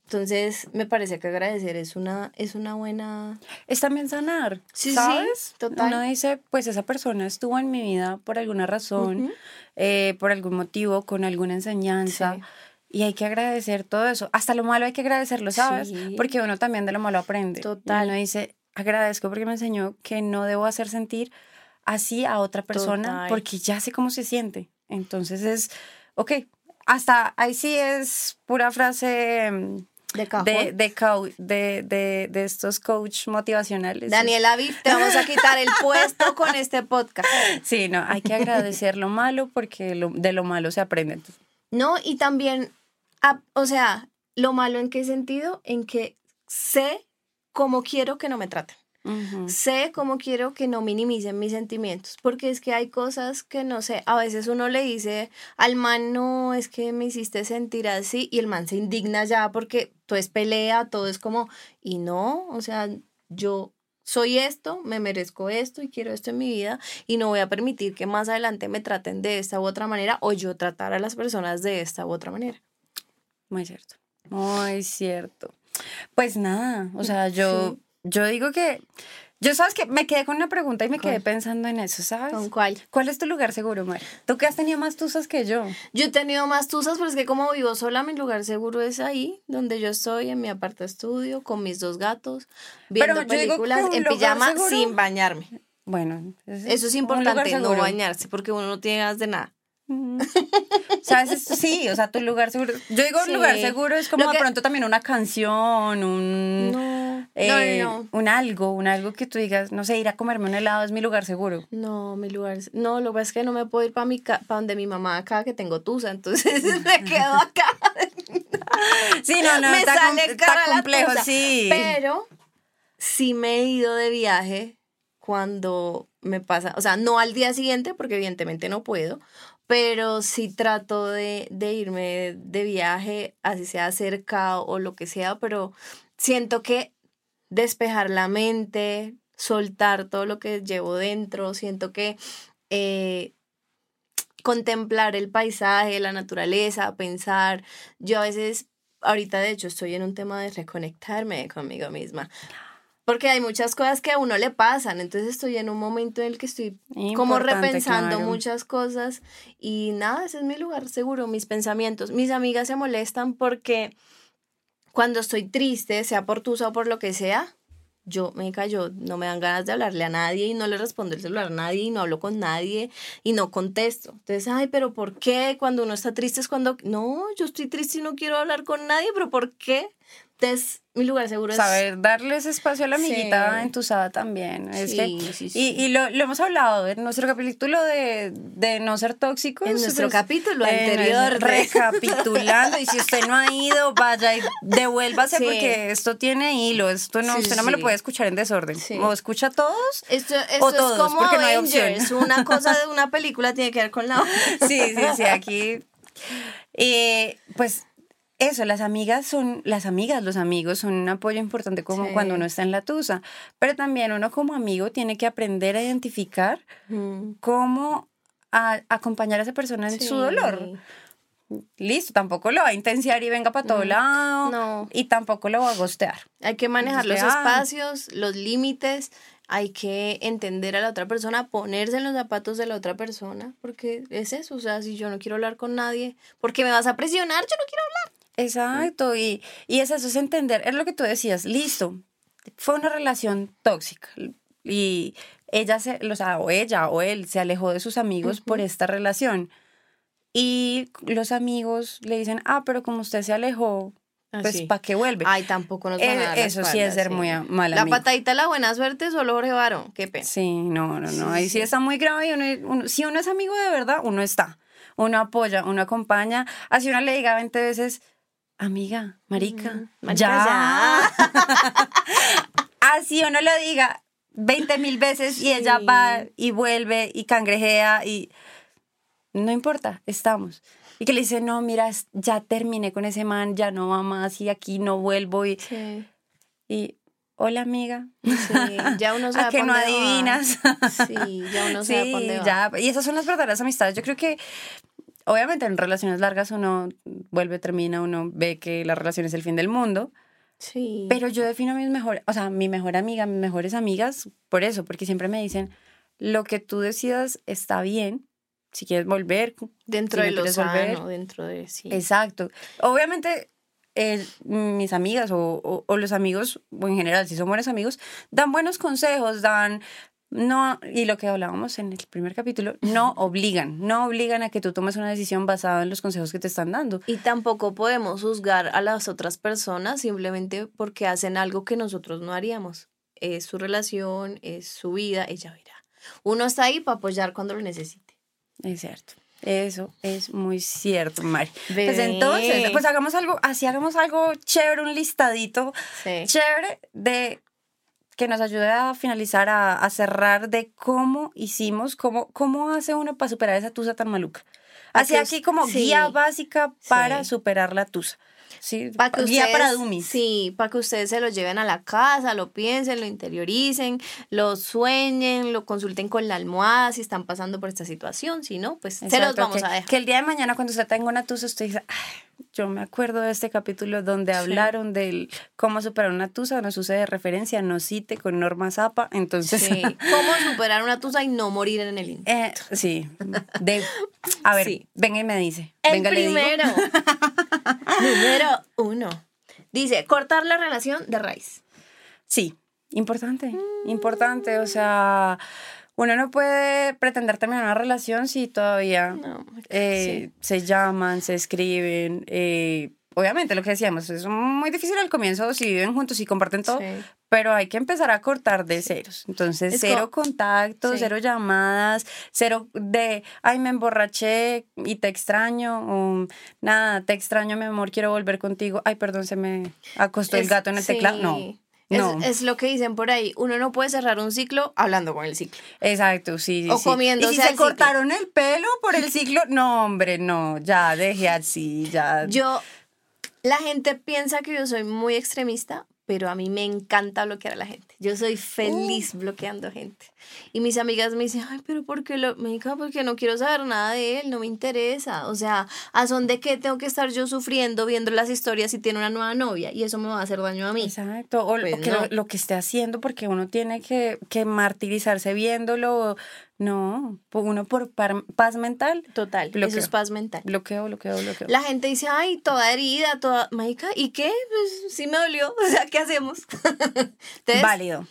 Entonces, me parece que agradecer es una, es una buena...
Es también sanar, sí, ¿sabes? Sí, total. Uno dice, pues esa persona estuvo en mi vida por alguna razón, eh, por algún motivo, con alguna enseñanza. Y hay que agradecer todo eso. Hasta lo malo hay que agradecerlo, ¿sabes? Porque uno también de lo malo aprende. Total. uno dice, agradezco porque me enseñó que no debo hacer sentir así a otra persona porque ya sé cómo se siente. Entonces es, ok, hasta ahí sí es pura frase mm, de, de, de, de, estos coach motivacionales.
Daniela Aviv, te vamos a quitar el puesto con este podcast.
Sí, no, hay que agradecer lo malo porque de lo malo se aprende.
No, y también, o sea, lo malo en qué sentido? En que sé cómo quiero que no me traten. Sé cómo quiero que no minimicen mis sentimientos, porque es que hay cosas que no sé, a veces uno le dice al man, no, es que me hiciste sentir así, y el man se indigna ya porque todo es pelea, todo es como, y no, o sea, yo soy esto, me merezco esto y quiero esto en mi vida y no voy a permitir que más adelante me traten de esta u otra manera o yo tratar a las personas de esta u otra manera.
Muy cierto, muy cierto. Pues nada, o sea, yo yo digo que, yo sabes que me quedé con una pregunta y me quedé pensando en eso, ¿sabes?
¿Con cuál?
¿Cuál es tu lugar seguro, Mari? Tú que has tenido más tusas que yo.
Yo he tenido más tusas, pero es que como vivo sola, mi lugar seguro es ahí, donde yo estoy, en mi aparta estudio, con mis dos gatos, viendo películas en pijama sin bañarme.
Bueno,
eso es importante, no bañarse, porque uno no tiene ganas de nada.
¿Sabes? (laughs) Sí, o sea, tu lugar seguro. Yo digo lugar seguro es como de pronto también una canción, un. Eh, un algo, un algo que tú digas, no sé, ir a comerme un helado es mi lugar seguro.
No, mi lugar. No, lo que pasa es que no me puedo ir para mi para donde mi mamá acá que tengo tusa, entonces (laughs) me quedo acá. (laughs)
sí, no, no, me está, sale está complejo, sí.
Pero sí me he ido de viaje cuando me pasa, o sea, no al día siguiente, porque evidentemente no puedo, pero sí trato de, irme de viaje, así sea cerca o lo que sea, pero siento que despejar la mente, soltar todo lo que llevo dentro, siento que eh, contemplar el paisaje, la naturaleza, pensar, yo a veces, ahorita de hecho estoy en un tema de reconectarme conmigo misma. Porque hay muchas cosas que a uno le pasan, entonces estoy en un momento en el que estoy como repensando muchas cosas y nada, ese es mi lugar seguro, mis pensamientos. Mis amigas se molestan porque cuando estoy triste, sea por tusa o por lo que sea, yo me callo, no me dan ganas de hablarle a nadie y no le respondo el celular a nadie y no hablo con nadie y no contesto. Entonces, ay, pero ¿por qué? Cuando uno está triste es cuando, no, yo estoy triste y no quiero hablar con nadie, pero ¿por qué? Entonces, mi lugar seguro es...
Saber darles espacio a la amiguita entusada también. Es sí, sí, sí. Y, y lo, lo, hemos hablado en nuestro capítulo de, de no ser tóxicos.
En nuestro pues, capítulo anterior.
Recapitulando. y si usted no ha ido, vaya y devuélvase porque esto tiene hilo. Esto no, usted no me lo puede escuchar en desorden. O escucha todos
esto, esto o todos, es como porque Avengers. no hay (laughs) Una cosa de una película tiene que ver con la
otra. (laughs) Sí, sí, sí. Aquí... Eh, pues eso, las amigas son, las amigas, los amigos son un apoyo importante como cuando uno está en la tusa, pero también uno como amigo tiene que aprender a identificar cómo acompañar a esa persona en su dolor. Listo, tampoco lo va a intenciar y venga para todo lado. No. Y tampoco lo va a gostear.
Hay que manejar los espacios, los límites, hay que entender a la otra persona, ponerse en los zapatos de la otra persona, porque es eso, o sea, si yo no quiero hablar con nadie, porque me vas a presionar, yo no quiero hablar.
Exacto, y, y es eso, es entender, es lo que tú decías, listo, fue una relación tóxica y ella se, o, sea, o ella o él se alejó de sus amigos por esta relación y los amigos le dicen, ah, pero como usted se alejó, pues ¿para qué vuelve?
Ay, tampoco nos van a dar
eh, Eso sí es ser muy mala
La patadita de la buena suerte solo Jorge Barón, qué pena.
Sí, no, no, no, ahí sí, está muy grave y uno, si uno es amigo de verdad, uno está, uno apoya, uno acompaña, así uno le diga 20 veces, amiga, marica, ya. (laughs) Así uno lo diga 20 mil veces y ella va y vuelve y cangrejea y no importa, estamos. Y que le dice, no, mira, ya terminé con ese man, ya no va más y aquí no vuelvo. Y, y hola amiga.
ya uno (laughs) sabe
¿A que no adivinas?
Sí, ya uno sabe (laughs) dónde va.
Ya. Y esas son las verdaderas amistades. Yo creo que obviamente en relaciones largas uno vuelve, termina, uno ve que la relación es el fin del mundo.
Sí.
Pero yo defino a mis mejores, o sea, mi mejor amiga, mis mejores amigas, por eso, porque siempre me dicen, lo que tú decidas está bien, si quieres volver.
Dentro
si
de lo sano, dentro de sí.
Exacto. Obviamente, eh, mis amigas o, o- o los amigos, o en general, si son buenos amigos, dan buenos consejos, dan... No, y lo que hablábamos en el primer capítulo, (laughs) no obligan, no obligan a que tú tomes una decisión basada en los consejos que te están dando.
Y tampoco podemos juzgar a las otras personas simplemente porque hacen algo que nosotros no haríamos. Es su relación, es su vida, ella verá. Uno está ahí para apoyar cuando lo necesite.
Es cierto. Eso es muy cierto, Mari. Pues
Bebé.
entonces, pues hagamos algo, así hagamos algo chévere, un listadito
Sí.
chévere de que nos ayude a finalizar, a, a cerrar de cómo hicimos, cómo, cómo hace uno para superar esa tusa tan maluca. Así aquí como
sí.
guía básica para
Sí.
superar la tusa. Sí,
Para que
guía
ustedes,
para dummies.
Sí, para que ustedes se lo lleven a la casa, lo piensen, lo interioricen, lo sueñen, lo consulten con la almohada si están pasando por esta situación. Si no, pues se los
Exacto,
vamos a dejar.
Que el día de mañana cuando usted tenga una tusa, usted dice, "Ay, yo me acuerdo de este capítulo donde hablaron del cómo superar una tusa, nos sucede de referencia, no cite con Norma Zapa, entonces...
Sí. ¿Cómo superar una tusa y no morir en el intento?
Eh, sí, de, a ver,
Sí.
venga y me dice.
El
venga, le digo.
primero. (laughs) número uno. Dice, cortar la relación de raíz.
Sí, importante, importante. O sea, uno no puede pretender terminar una relación si todavía
No,
eh, se llaman, se escriben. eh, obviamente, lo que decíamos, es muy difícil al comienzo si viven juntos y comparten todo,
Sí.
pero hay que empezar a cortar de ceros. Entonces,
Es
cero contactos,
Sí.
cero llamadas, cero de, ay, me emborraché y te extraño, o nada, te extraño, mi amor, quiero volver contigo. Ay, perdón, se me acostó el gato en el teclado. No.
Es, es lo que dicen por ahí. Uno no puede cerrar un ciclo hablando con el ciclo.
Exacto, sí. sí,
O
sí. Y si se
ciclo.
cortaron el pelo por el ciclo, (laughs) no, hombre, no, ya deje así, ya.
Yo, la gente piensa que yo soy muy extremista, pero a mí me encanta bloquear a la gente. Yo soy feliz bloqueando gente. Y mis amigas me dicen, ay, pero ¿por qué lo, me dijo, porque no quiero saber nada de él, no me interesa. O sea, ¿a son de qué tengo que estar yo sufriendo viendo las historias si tiene una nueva novia? Y eso me va a hacer daño a mí.
Exacto, o
Pues
que
no.
lo, lo que esté haciendo, porque uno tiene que, que martirizarse viéndolo. No, uno por par- paz mental.
Total,
Bloqueo.
eso es paz mental.
Bloqueo, bloqueo, bloqueo.
La gente dice, ay, toda herida, toda... Marica, ¿y qué? Pues sí me dolió. (laughs) O sea, ¿qué hacemos? (laughs) Entonces,
Válido.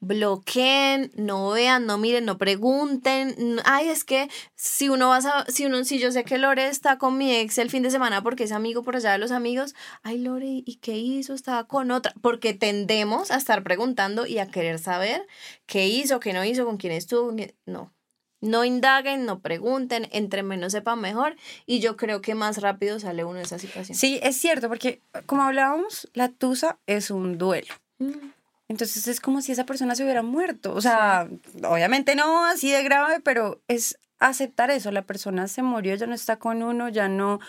Bloqueen, no vean, no miren, no pregunten. Ay, es que si uno va a, si uno, si yo sé que Lore está con mi ex el fin de semana porque es amigo por allá de los amigos, ay Lore, ¿y qué hizo? Estaba con otra. Porque tendemos a estar preguntando y a querer saber qué hizo, qué no hizo, con quién estuvo. No. No indaguen, no pregunten, entre menos sepan mejor y yo creo que más rápido sale uno de esa situación.
Sí, es cierto, porque como hablábamos, la tusa es un duelo.
Mm.
Entonces es como si esa persona se hubiera muerto. O sea, obviamente no así de grave, pero es aceptar eso. La persona se murió, ya no está con uno, ya no...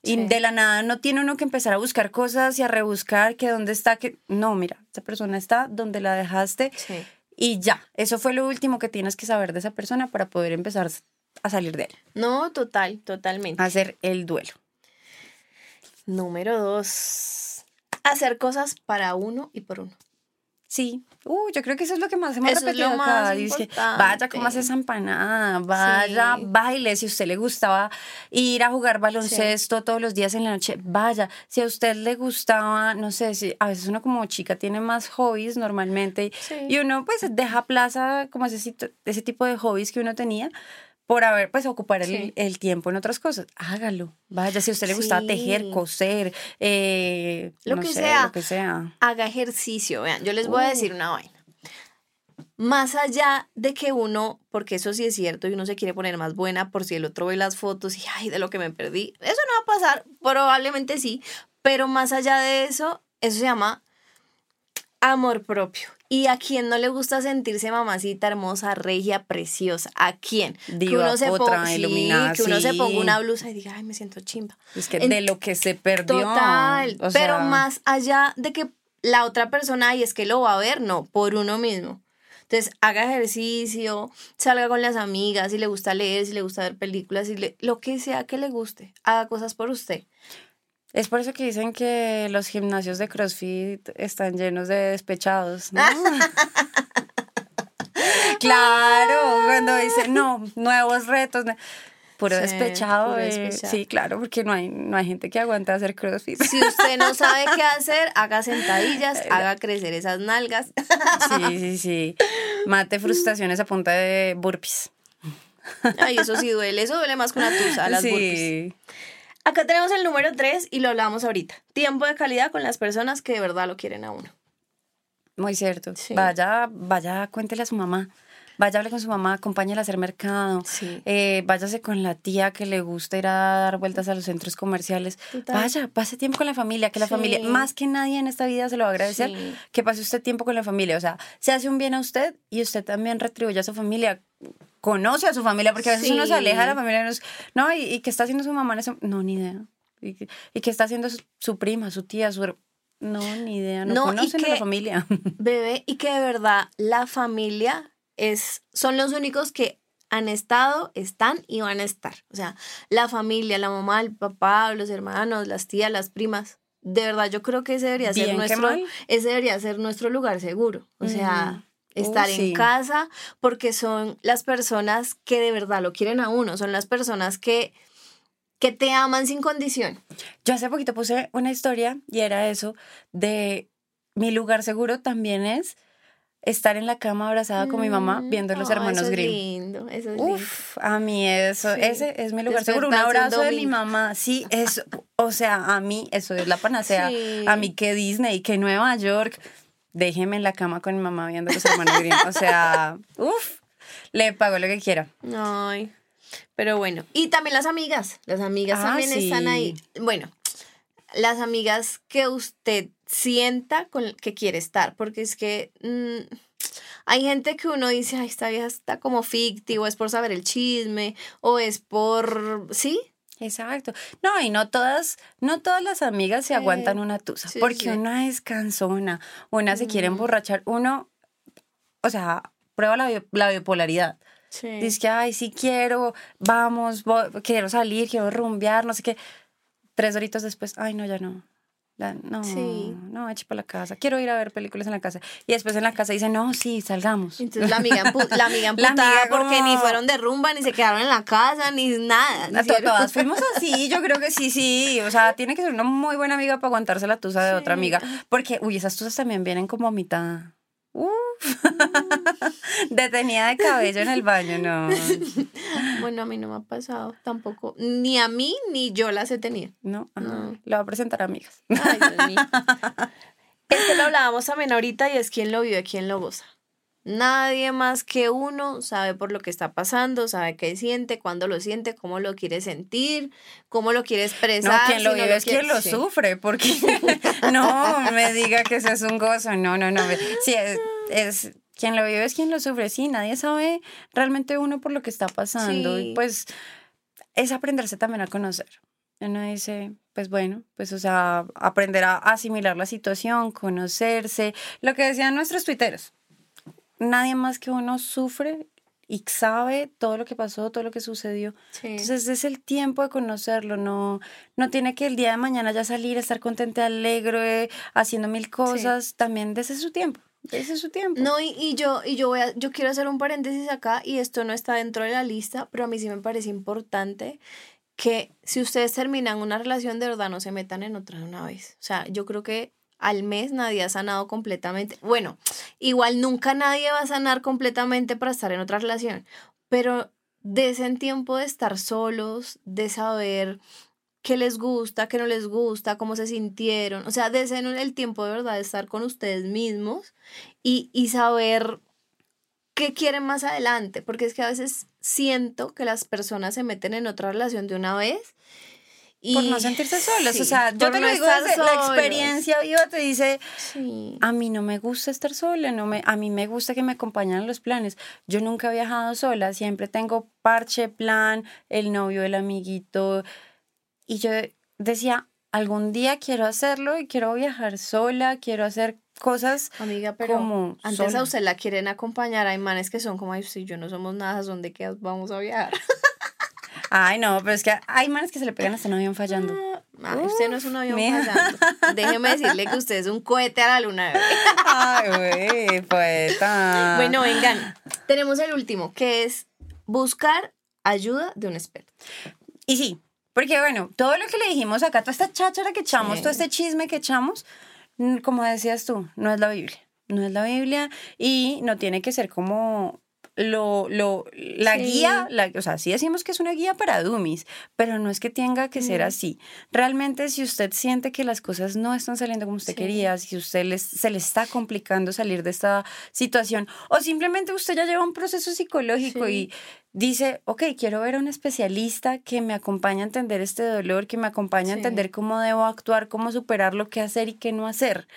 Y
Sí.
de la nada no tiene uno que empezar a buscar cosas y a rebuscar que dónde está, que... No, mira, esa persona está donde la dejaste
Sí.
y ya. Eso fue lo último que tienes que saber de esa persona para poder empezar a salir de él.
No, total, totalmente.
Hacer el duelo.
Número dos. Hacer cosas para uno y por uno.
Sí. Uh, yo creo que eso es lo que más hemos
Eso es
repetido
lo
acá.
más
Dice,
importante.
vaya, cómo hace esa empanada, vaya,
Sí.
baile. Si a usted le gustaba ir a jugar baloncesto todos los días en la noche, vaya. Si a usted le gustaba, no sé, si a veces uno como chica tiene más hobbies normalmente
Sí.
y uno pues deja plaza como ese, ese tipo de hobbies que uno tenía por haber, pues, ocupar el,
Sí.
el tiempo en otras cosas. Hágalo. Vaya, si a usted le gustaba tejer, coser, eh,
Lo
no
que
sé,
sea.
lo que sea.
Haga ejercicio. Vean, yo les voy a
Uh.
decir una vaina. Más allá de que uno, porque eso sí es cierto, y uno se quiere poner más buena por si el otro ve las fotos y, ay, de lo que me perdí. Eso no va a pasar, probablemente sí, pero más allá de eso, eso se llama amor propio. ¿Y a quién no le gusta sentirse mamacita hermosa, regia, preciosa? ¿A quién? que
Diva,
uno se ponga, sí,
iluminada,
que uno se ponga una blusa y diga, ay, me siento chimba.
Es que
En-
de lo que se perdió.
Total,
o
pero más allá de que la otra persona, y es que lo va a ver, no, por uno mismo. Entonces, haga ejercicio, salga con las amigas, si le gusta leer, si le gusta ver películas, si le, lo que sea que le guste, haga cosas por usted.
Es por eso que dicen que los gimnasios de CrossFit están llenos de despechados, ¿no? (laughs) claro, cuando dicen, no, nuevos retos. Puro, despechado, Sí, claro, porque no hay, no hay gente que aguante hacer crossfit.
Si usted no sabe qué (laughs) hacer, haga sentadillas, haga crecer esas nalgas.
Sí, sí, sí. Mate frustraciones a punta de burpees.
Ay, eso sí duele, eso duele más que una tusa, las sí. Acá tenemos el número 3 y lo hablamos ahorita. Tiempo de calidad con las personas que de verdad lo quieren a uno.
Muy cierto. Vaya, vaya, cuéntele a su mamá. Vaya, hable con su mamá, acompáñela a hacer mercado. Eh, váyase con la tía que le gusta ir a dar vueltas a los centros comerciales. Vaya, pase tiempo con la familia, que la familia, más que nadie en esta vida se lo va a agradecer, que pase usted tiempo con la familia. O sea, se hace un bien a usted y usted también retribuye a su familia conoce a su familia, porque a veces uno se aleja de la familia. No, ¿y, y qué está haciendo su mamá en ese No, ni idea. ¿Y, qué está haciendo su, prima, su tía, su... No, ni idea. No, conocen a la familia. (laughs)
Bebé, y que de verdad la familia es, son los únicos que han estado, están y van a estar. O sea, la familia, la mamá, el papá, los hermanos, las tías, las primas. De verdad, yo creo que ese debería ser nuestro, ese debería ser nuestro lugar seguro. O sea, estar en casa, porque son las personas que de verdad lo quieren a uno, son las personas que, que te aman sin condición.
Yo hace poquito puse una historia y era eso de mi lugar seguro también es estar en la cama abrazada con mi mamá mm, viendo los hermanos eso Grimm.
lindo, eso es
Uf, a mí eso, ese es mi lugar seguro. Un abrazo de mi mamá, sí, es, o sea, a mí eso es la panacea. A mí que Disney, que Nueva York, déjeme en la cama con mi mamá viendo los hermanos Grimm. O sea, (laughs) uff, le pago lo que quiera.
Ay, pero bueno. Y también las amigas, las amigas ah, también están ahí. Bueno, las amigas que usted sienta con que quiere estar, porque es que mm, hay gente que uno dice, ay, esta vieja está como ficti, o es por saber el chisme, o es por, ¿sí?
Exacto. No, y no todas, no todas las amigas se aguantan una tusa, porque una es cansona, una se quiere emborrachar, uno, o sea, prueba la, la bipolaridad. Dice que, ay, sí quiero, vamos, quiero salir, quiero rumbear, no sé qué. Tres horitos después, ay, no, ya no. No, sí. no, eche para la casa. Quiero ir a ver películas en la casa. Y después en la casa dice, no, sí, salgamos.
Entonces la amiga, (laughs) la amiga emputada porque ni fueron de rumba, ni se quedaron en la casa, ni nada.
todas fuimos así, yo creo que sí, sí. O sea, tiene que ser una muy buena amiga para aguantarse la tusa de otra amiga. Porque, uy, esas tusas también vienen como a mitad. Uf. (laughs) Detenida de cabello en el baño, no. (laughs)
Bueno, a mí no me ha pasado tampoco. Ni a mí ni yo las he tenido.
No, no. Le voy a presentar a amigas.
Ay, Dios mío. (laughs) Este lo hablábamos también ahorita y es quién lo vive, quién lo goza. Nadie más que uno sabe por lo que está pasando, sabe qué siente, cuándo lo siente, cómo lo quiere sentir, cómo lo quiere expresar.
No, quien lo vive es quien lo sufre, porque no me diga que eso es un gozo, no, no, no. Sí, es, quien lo vive es quien lo sufre, sí, nadie sabe realmente uno por lo que está pasando. Y pues es aprenderse también a conocer. Uno dice, pues bueno, pues o sea, aprender a asimilar la situación, conocerse, lo que decían nuestros tuiteros nadie más que uno sufre y sabe todo lo que pasó, todo lo que sucedió. Entonces es el tiempo de conocerlo, no, no tiene que el día de mañana ya salir, estar contente, alegre, haciendo mil cosas, también desde su tiempo. Ese es su tiempo.
No, y, yo, y yo voy a, yo quiero hacer un paréntesis acá, y esto no está dentro de la lista, pero a mí sí me parece importante que si ustedes terminan una relación, de verdad no se metan en otra de una vez. O sea, yo creo que al mes nadie ha sanado completamente. Bueno, igual nunca nadie va a sanar completamente para estar en otra relación, pero desen tiempo de estar solos, de saber qué les gusta, qué no les gusta, cómo se sintieron. O sea, desen el tiempo de verdad de estar con ustedes mismos y, y saber qué quieren más adelante, porque es que a veces siento que las personas se meten en otra relación de una vez
por no sentirse (sighs) solos. o sea, yo te lo digo desde la experiencia viva, te dice, a mí no me gusta estar sola, no me, a mí me gusta que me acompañen los planes. Yo nunca he viajado sola, siempre tengo parche, plan, el novio, el amiguito. Y yo decía, algún día quiero hacerlo y quiero viajar sola, quiero hacer cosas
Amiga, pero
como
antes a usted la quieren acompañar, hay manes que son como, ay, si yo no somos nada, ¿son de qué vamos a viajar? (laughs)
Ay, no, pero es que hay manes que se le pegan hasta un avión fallando.
Ay, usted no es un avión fallando. (laughs) Déjeme decirle que usted es un cohete a la luna. bebé. (laughs)
Ay, güey, poeta.
Bueno, vengan. Tenemos el último, que es buscar ayuda de un experto.
Y sí, porque bueno, todo lo que le dijimos acá, toda esta cháchara que echamos,
Sí.
todo este chisme que echamos, como decías tú, no es la Biblia. No es la Biblia y no tiene que ser como lo, lo, la
Sí.
guía, la, o sea, sí decimos que es una guía para dummies, pero no es que tenga que ser así. Realmente, si usted siente que las cosas no están saliendo como usted
Sí.
quería, si usted les, se le está complicando salir de esta situación, o simplemente usted ya lleva un proceso psicológico
Sí.
y dice, ok, quiero ver a un especialista que me acompañe a entender este dolor, que me acompañe a entender cómo debo actuar, cómo superarlo, qué hacer y qué no hacer.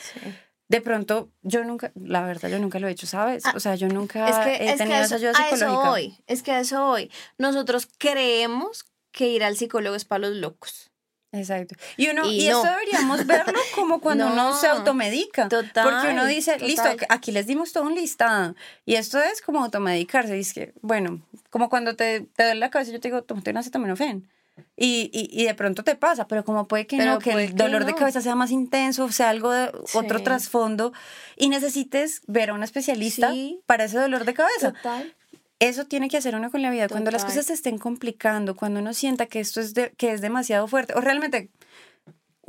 De pronto, yo nunca, la verdad, yo nunca lo he hecho, ¿sabes?
Ah,
o sea, yo nunca
Es que,
he
es que
tenido
a
esa
eso,
ayuda
a eso
psicológica.
voy. Es que a eso voy. Nosotros creemos que ir al psicólogo es para los locos.
Exacto. Y uno,
Y
y,
no.
esto deberíamos (laughs) verlo como cuando uno se automedica.
Total,
Porque uno dice, listo, aquí les dimos todo un listado. Y esto es como automedicarse. Es que, bueno, como cuando te, te duele la cabeza, yo te digo, tómate un acetaminofén. Y, y, y de pronto te pasa, pero como puede que
Pero
no, que el
que
dolor de
no.
cabeza sea más intenso, sea algo de otro trasfondo, y necesites ver a un especialista
Sí.
para ese dolor de cabeza.
Total.
Eso tiene que hacer uno con la vida. Cuando las cosas se estén complicando, cuando uno sienta que esto es, de- que es demasiado fuerte, o realmente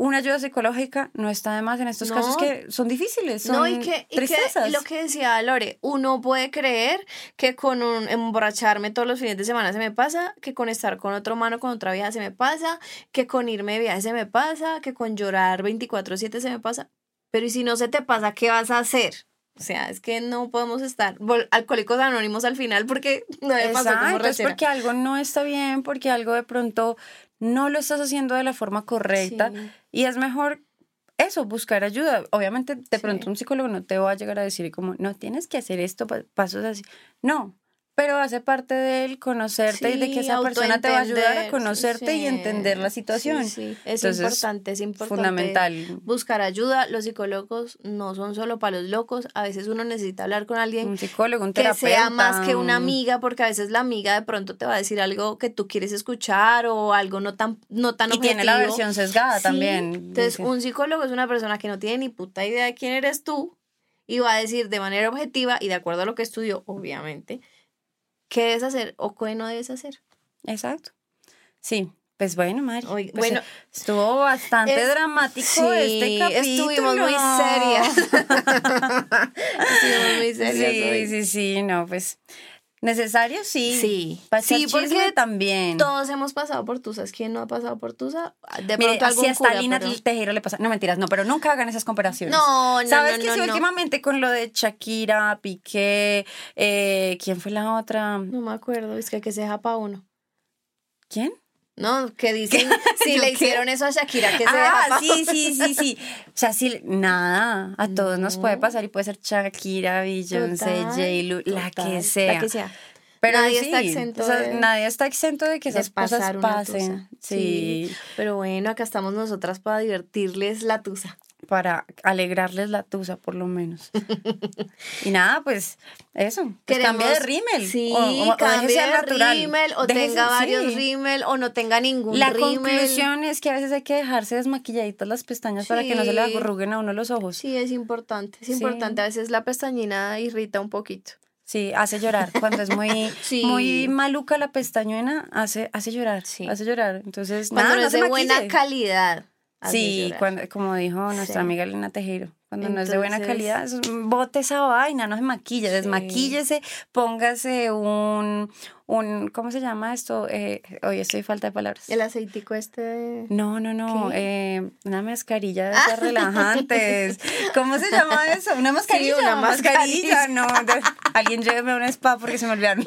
una ayuda psicológica no está de más en estos
No.
casos que son difíciles, son
No, y que, y que
tristezas.
lo que decía Lore, uno puede creer que con un emborracharme todos los fines de semana se me pasa, que con estar con otro mano, con otra vieja se me pasa, que con irme de viaje se me pasa, que con llorar 24/7 se me pasa. Pero ¿y si no se te pasa, qué vas a hacer? O sea, es que no podemos estar alcohólicos anónimos al final porque (laughs) no me pasó como
Exacto, es porque algo no está bien, porque algo de pronto no lo estás haciendo de la forma correcta
Sí.
y es mejor eso, buscar ayuda. Obviamente, de
Sí.
pronto un psicólogo no te va a llegar a decir como, no, tienes que hacer esto, pa- pasos así. No, pero hace parte de él conocerte y de que esa persona te va a ayudar a conocerte y entender la situación.
Sí, Es
Entonces,
importante, es importante.
Fundamental.
buscar ayuda. Los psicólogos no son solo para los locos. A veces uno necesita hablar con alguien
Un psicólogo, un
que
terapeuta.
sea más que una
un-
amiga, porque a veces la amiga de pronto te va a decir algo que tú quieres escuchar o algo no tan, no tan
Y tiene la versión sesgada también.
Entonces, un psicólogo es una persona que no tiene ni puta idea de quién eres tú y va a decir de manera objetiva y de acuerdo a lo que estudió, obviamente, qué debes hacer o qué no debes hacer.
Exacto. Sí, pues bueno, Mari.
Oye,
pues,
bueno,
estuvo bastante
es-
dramático este capítulo.
estuvimos muy serias. (laughs) (laughs) estuvimos muy serias
Sí,
hoy.
sí, sí, no, pues necesario sí.
Sí,
Para
sí,
porque también.
Todos hemos pasado por Tusas. ¿Quién no ha pasado por Tusa? De
Mire,
pronto algún
así hasta
cura,
Lina
pero-
Tejero le pasa. No, mentiras, no, pero nunca hagan esas comparaciones.
No, no,
¿Sabes
no,
que
no,
sí,
no.
últimamente con lo de Shakira, Piqué, eh, ¿quién fue la otra?
No me acuerdo, es que que se deja pa' uno.
¿Quién?
No, que dicen, si (laughs)
¿Yo
le
qué?
hicieron eso a Shakira, que se
Ah,
pa'
sí, sí, sí, sí. O sea, sí, nada, a todos nos puede
No.
pasar y puede ser Shakira, Beyoncé, J-Lo, la que sea.
La que sea.
Pero
Nadie
sí,
está exento
o sea,
de-
nadie está exento de que
de
esas cosas
pasar una
pasen.
tusa.
Sí,
Pero bueno, acá estamos nosotras para divertirles la tusa.
Para alegrarles la tusa, por lo menos. (laughs) y nada, pues eso. Pues cambia de rímel.
Sí,
o,
cambie de rímel o
Déjese-
tenga varios
sí.
rímel o no tenga ningún
La
rímel.
conclusión es que a veces hay que dejarse desmaquilladitas las pestañas para que no se le
Sí.
arruguen a uno los ojos.
Sí, es importante. Es
Sí.
importante. A veces la pestañina irrita un poquito.
Sí, hace llorar. Cuando es muy, (laughs)
Sí.
muy maluca la pestañuela, hace, hace llorar.
Sí.
Hace llorar. Entonces,
Cuando
nada,
no
no
es de buena calidad.
Sí, cuando, como dijo nuestra
Sí.
amiga Elena Tejero, cuando no es de buena calidad, bote esa vaina, no se maquille,
Sí.
desmaquíllese, póngase un, un, ¿cómo se llama esto? Eh, hoy estoy falta de palabras.
El aceitico este. de-
No, no, no.
Ah.
eh, una mascarilla de esas relajantes. ¿Cómo se llama eso? Una mascarilla.
una mascarilla.
No, de- alguien lléveme a un spa porque se me olvidaron.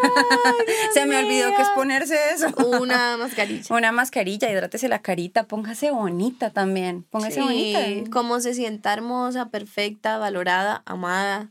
se me olvidó que es ponerse eso.
Una mascarilla.
Una mascarilla, hidrátese la carita, póngase bonita también. Póngase
Sí,
bonita.
Cómo se sienta hermosa, perfecta, valorada, amada.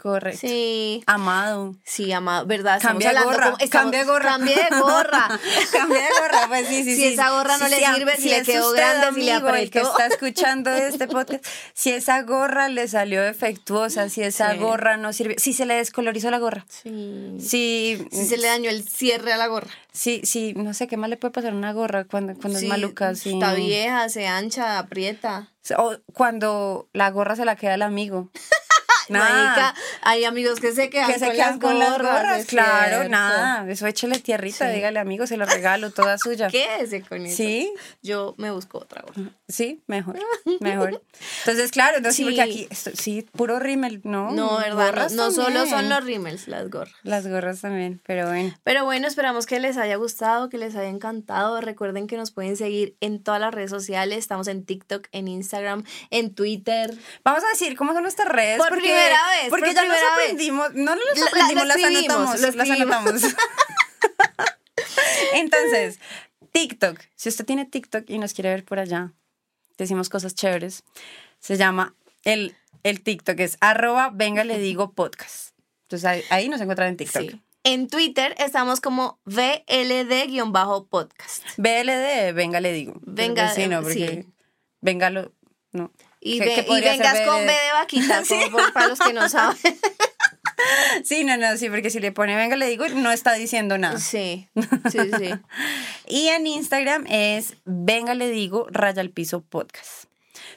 Correcto.
Sí.
Amado.
Sí, amado, ¿verdad?
Cambia de gorra. Cambia de gorra.
Cambia de gorra.
Cambia de gorra, pues sí, sí,
Si
sí.
esa gorra no le sirve, si le
es
quedó grande, si le
amigo, el que está escuchando (laughs) este podcast, si esa gorra le salió defectuosa, si esa
Sí.
gorra no sirve, si se le descolorizó la gorra,
Sí.
si,
Si se le dañó el cierre a la gorra.
si, si, no sé, ¿qué más le puede pasar a una gorra cuando, cuando
Sí,
es maluca? Si,
Está vieja, se ancha, aprieta.
O cuando la gorra se la queda el amigo. (laughs) Nada.
Marica, hay amigos que se quedan
que se
con,
quedan
las
con las
gorras,
gorras,
es
claro,
cierto.
nada, eso échale tierrita,
Sí.
dígale amigo, se lo regalo, toda suya. (laughs)
Quédese con eso.
Sí,
Yo me busco otra gorra.
sí, mejor, mejor. Entonces, claro, entonces, sí, porque aquí, esto- sí, puro rímel, ¿no?
No, ¿verdad? No,
Gorras
no solo son los rímels, las gorras.
Las gorras también, pero bueno.
Pero bueno, esperamos que les haya gustado, que les haya encantado. Recuerden que nos pueden seguir en todas las redes sociales. Estamos en TikTok, en Instagram, en Twitter.
Vamos a decir cómo son nuestras redes.
Por
porque,
primera vez,
Porque
por
ya nos aprendimos, no nos
La- la-
aprendimos,
lo
las anotamos,
lo
las anotamos. (laughs) Entonces, (laughs) TikTok. Si usted tiene TikTok y nos quiere ver por allá, decimos cosas chéveres. Se llama el, el TikTok, es arroba venga le digo podcast. Entonces ahí, ahí nos encuentran en TikTok.
Sí. En Twitter estamos como VLD-podcast.
BLD, venga le digo.
Venga,
Pues sí, no, porque
sí.
venga lo. No.
Y,
¿Qué-
ve- y vengas con? B de vaquita, (laughs) como por- para los que no saben. (laughs)
Sí, no, no, sí, porque si le pone venga le digo, no está diciendo nada.
Sí, (laughs) sí, sí.
Y en Instagram es Venga le digo raya al piso podcast.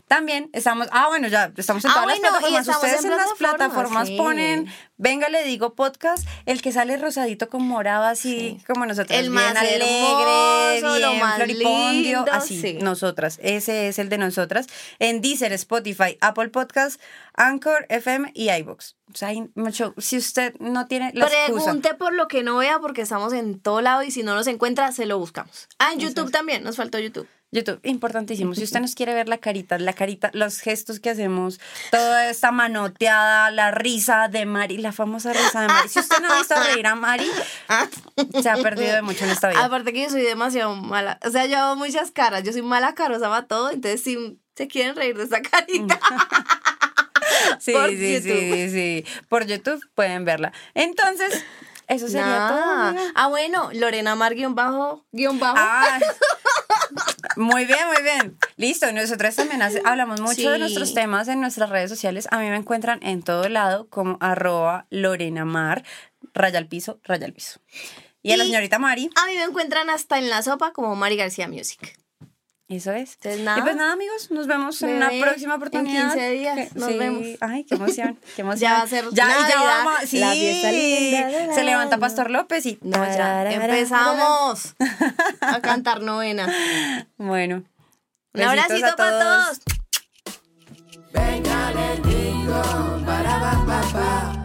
También estamos, ah bueno, ya estamos en
Ah,
todas
bueno, y
las plataformas.
estamos
Ustedes
en
en, las
plataformas,
plataformas
sí.
ponen Venga le digo podcast, el que sale rosadito con morado así
Sí.
como nosotras,
El
bien
más
alegre,
hermoso, lo
bien
más
floripondio,
lindo,
así,
sí.
nosotras. Ese es el de nosotras. En Deezer, Spotify, Apple Podcast, Anchor, FM y iVoox. O sea, mucho, si usted no tiene la excusa.
Pregunte por lo que no vea porque estamos en todo lado y si no nos encuentra, se lo buscamos. Ah, en YouTube también, nos faltó YouTube.
YouTube, importantísimo. Si usted (laughs) nos quiere ver la carita, la carita, los gestos que hacemos, toda esta manoteada, la risa de Mari, la famosa risa de Mari. Si usted no ha visto reír a Mari, se ha perdido de mucho en esta vida.
Aparte que yo soy demasiado mala. O sea, yo hago muchas caras. Yo soy mala carosa para todo. Entonces, si se quieren reír de esa carita. (laughs)
Sí,
por
sí,
YouTube.
sí, sí. Por YouTube pueden verla. Entonces, eso sería todo. amiga.
Ah, bueno, Lorena Mar guion bajo, guion bajo.
Ah, (laughs) muy bien, muy bien. Listo, nosotros también hace- hablamos mucho de nuestros temas en nuestras redes sociales. A mí me encuentran en todo lado como arroba Lorena Mar, raya al piso, raya al piso. Y a la
Y-
señorita Mari,
A mí me encuentran hasta en la sopa como Mari García Music.
Eso es.
Entonces, nada.
Y pues nada, amigos, nos vemos en una próxima
en
oportunidad.
15 días,
Que-
nos
sí.
vemos.
Ay, qué emoción, qué (laughs) emoción.
Ya va a ser
ya, ya vamos, sí.
la fiesta linda
Se levanta. Pastor López y
No, ya. Empezamos a cantar novena.
Bueno.
Un abracito
a
para todos.
Venga, les digo, para, pa, pa, pa.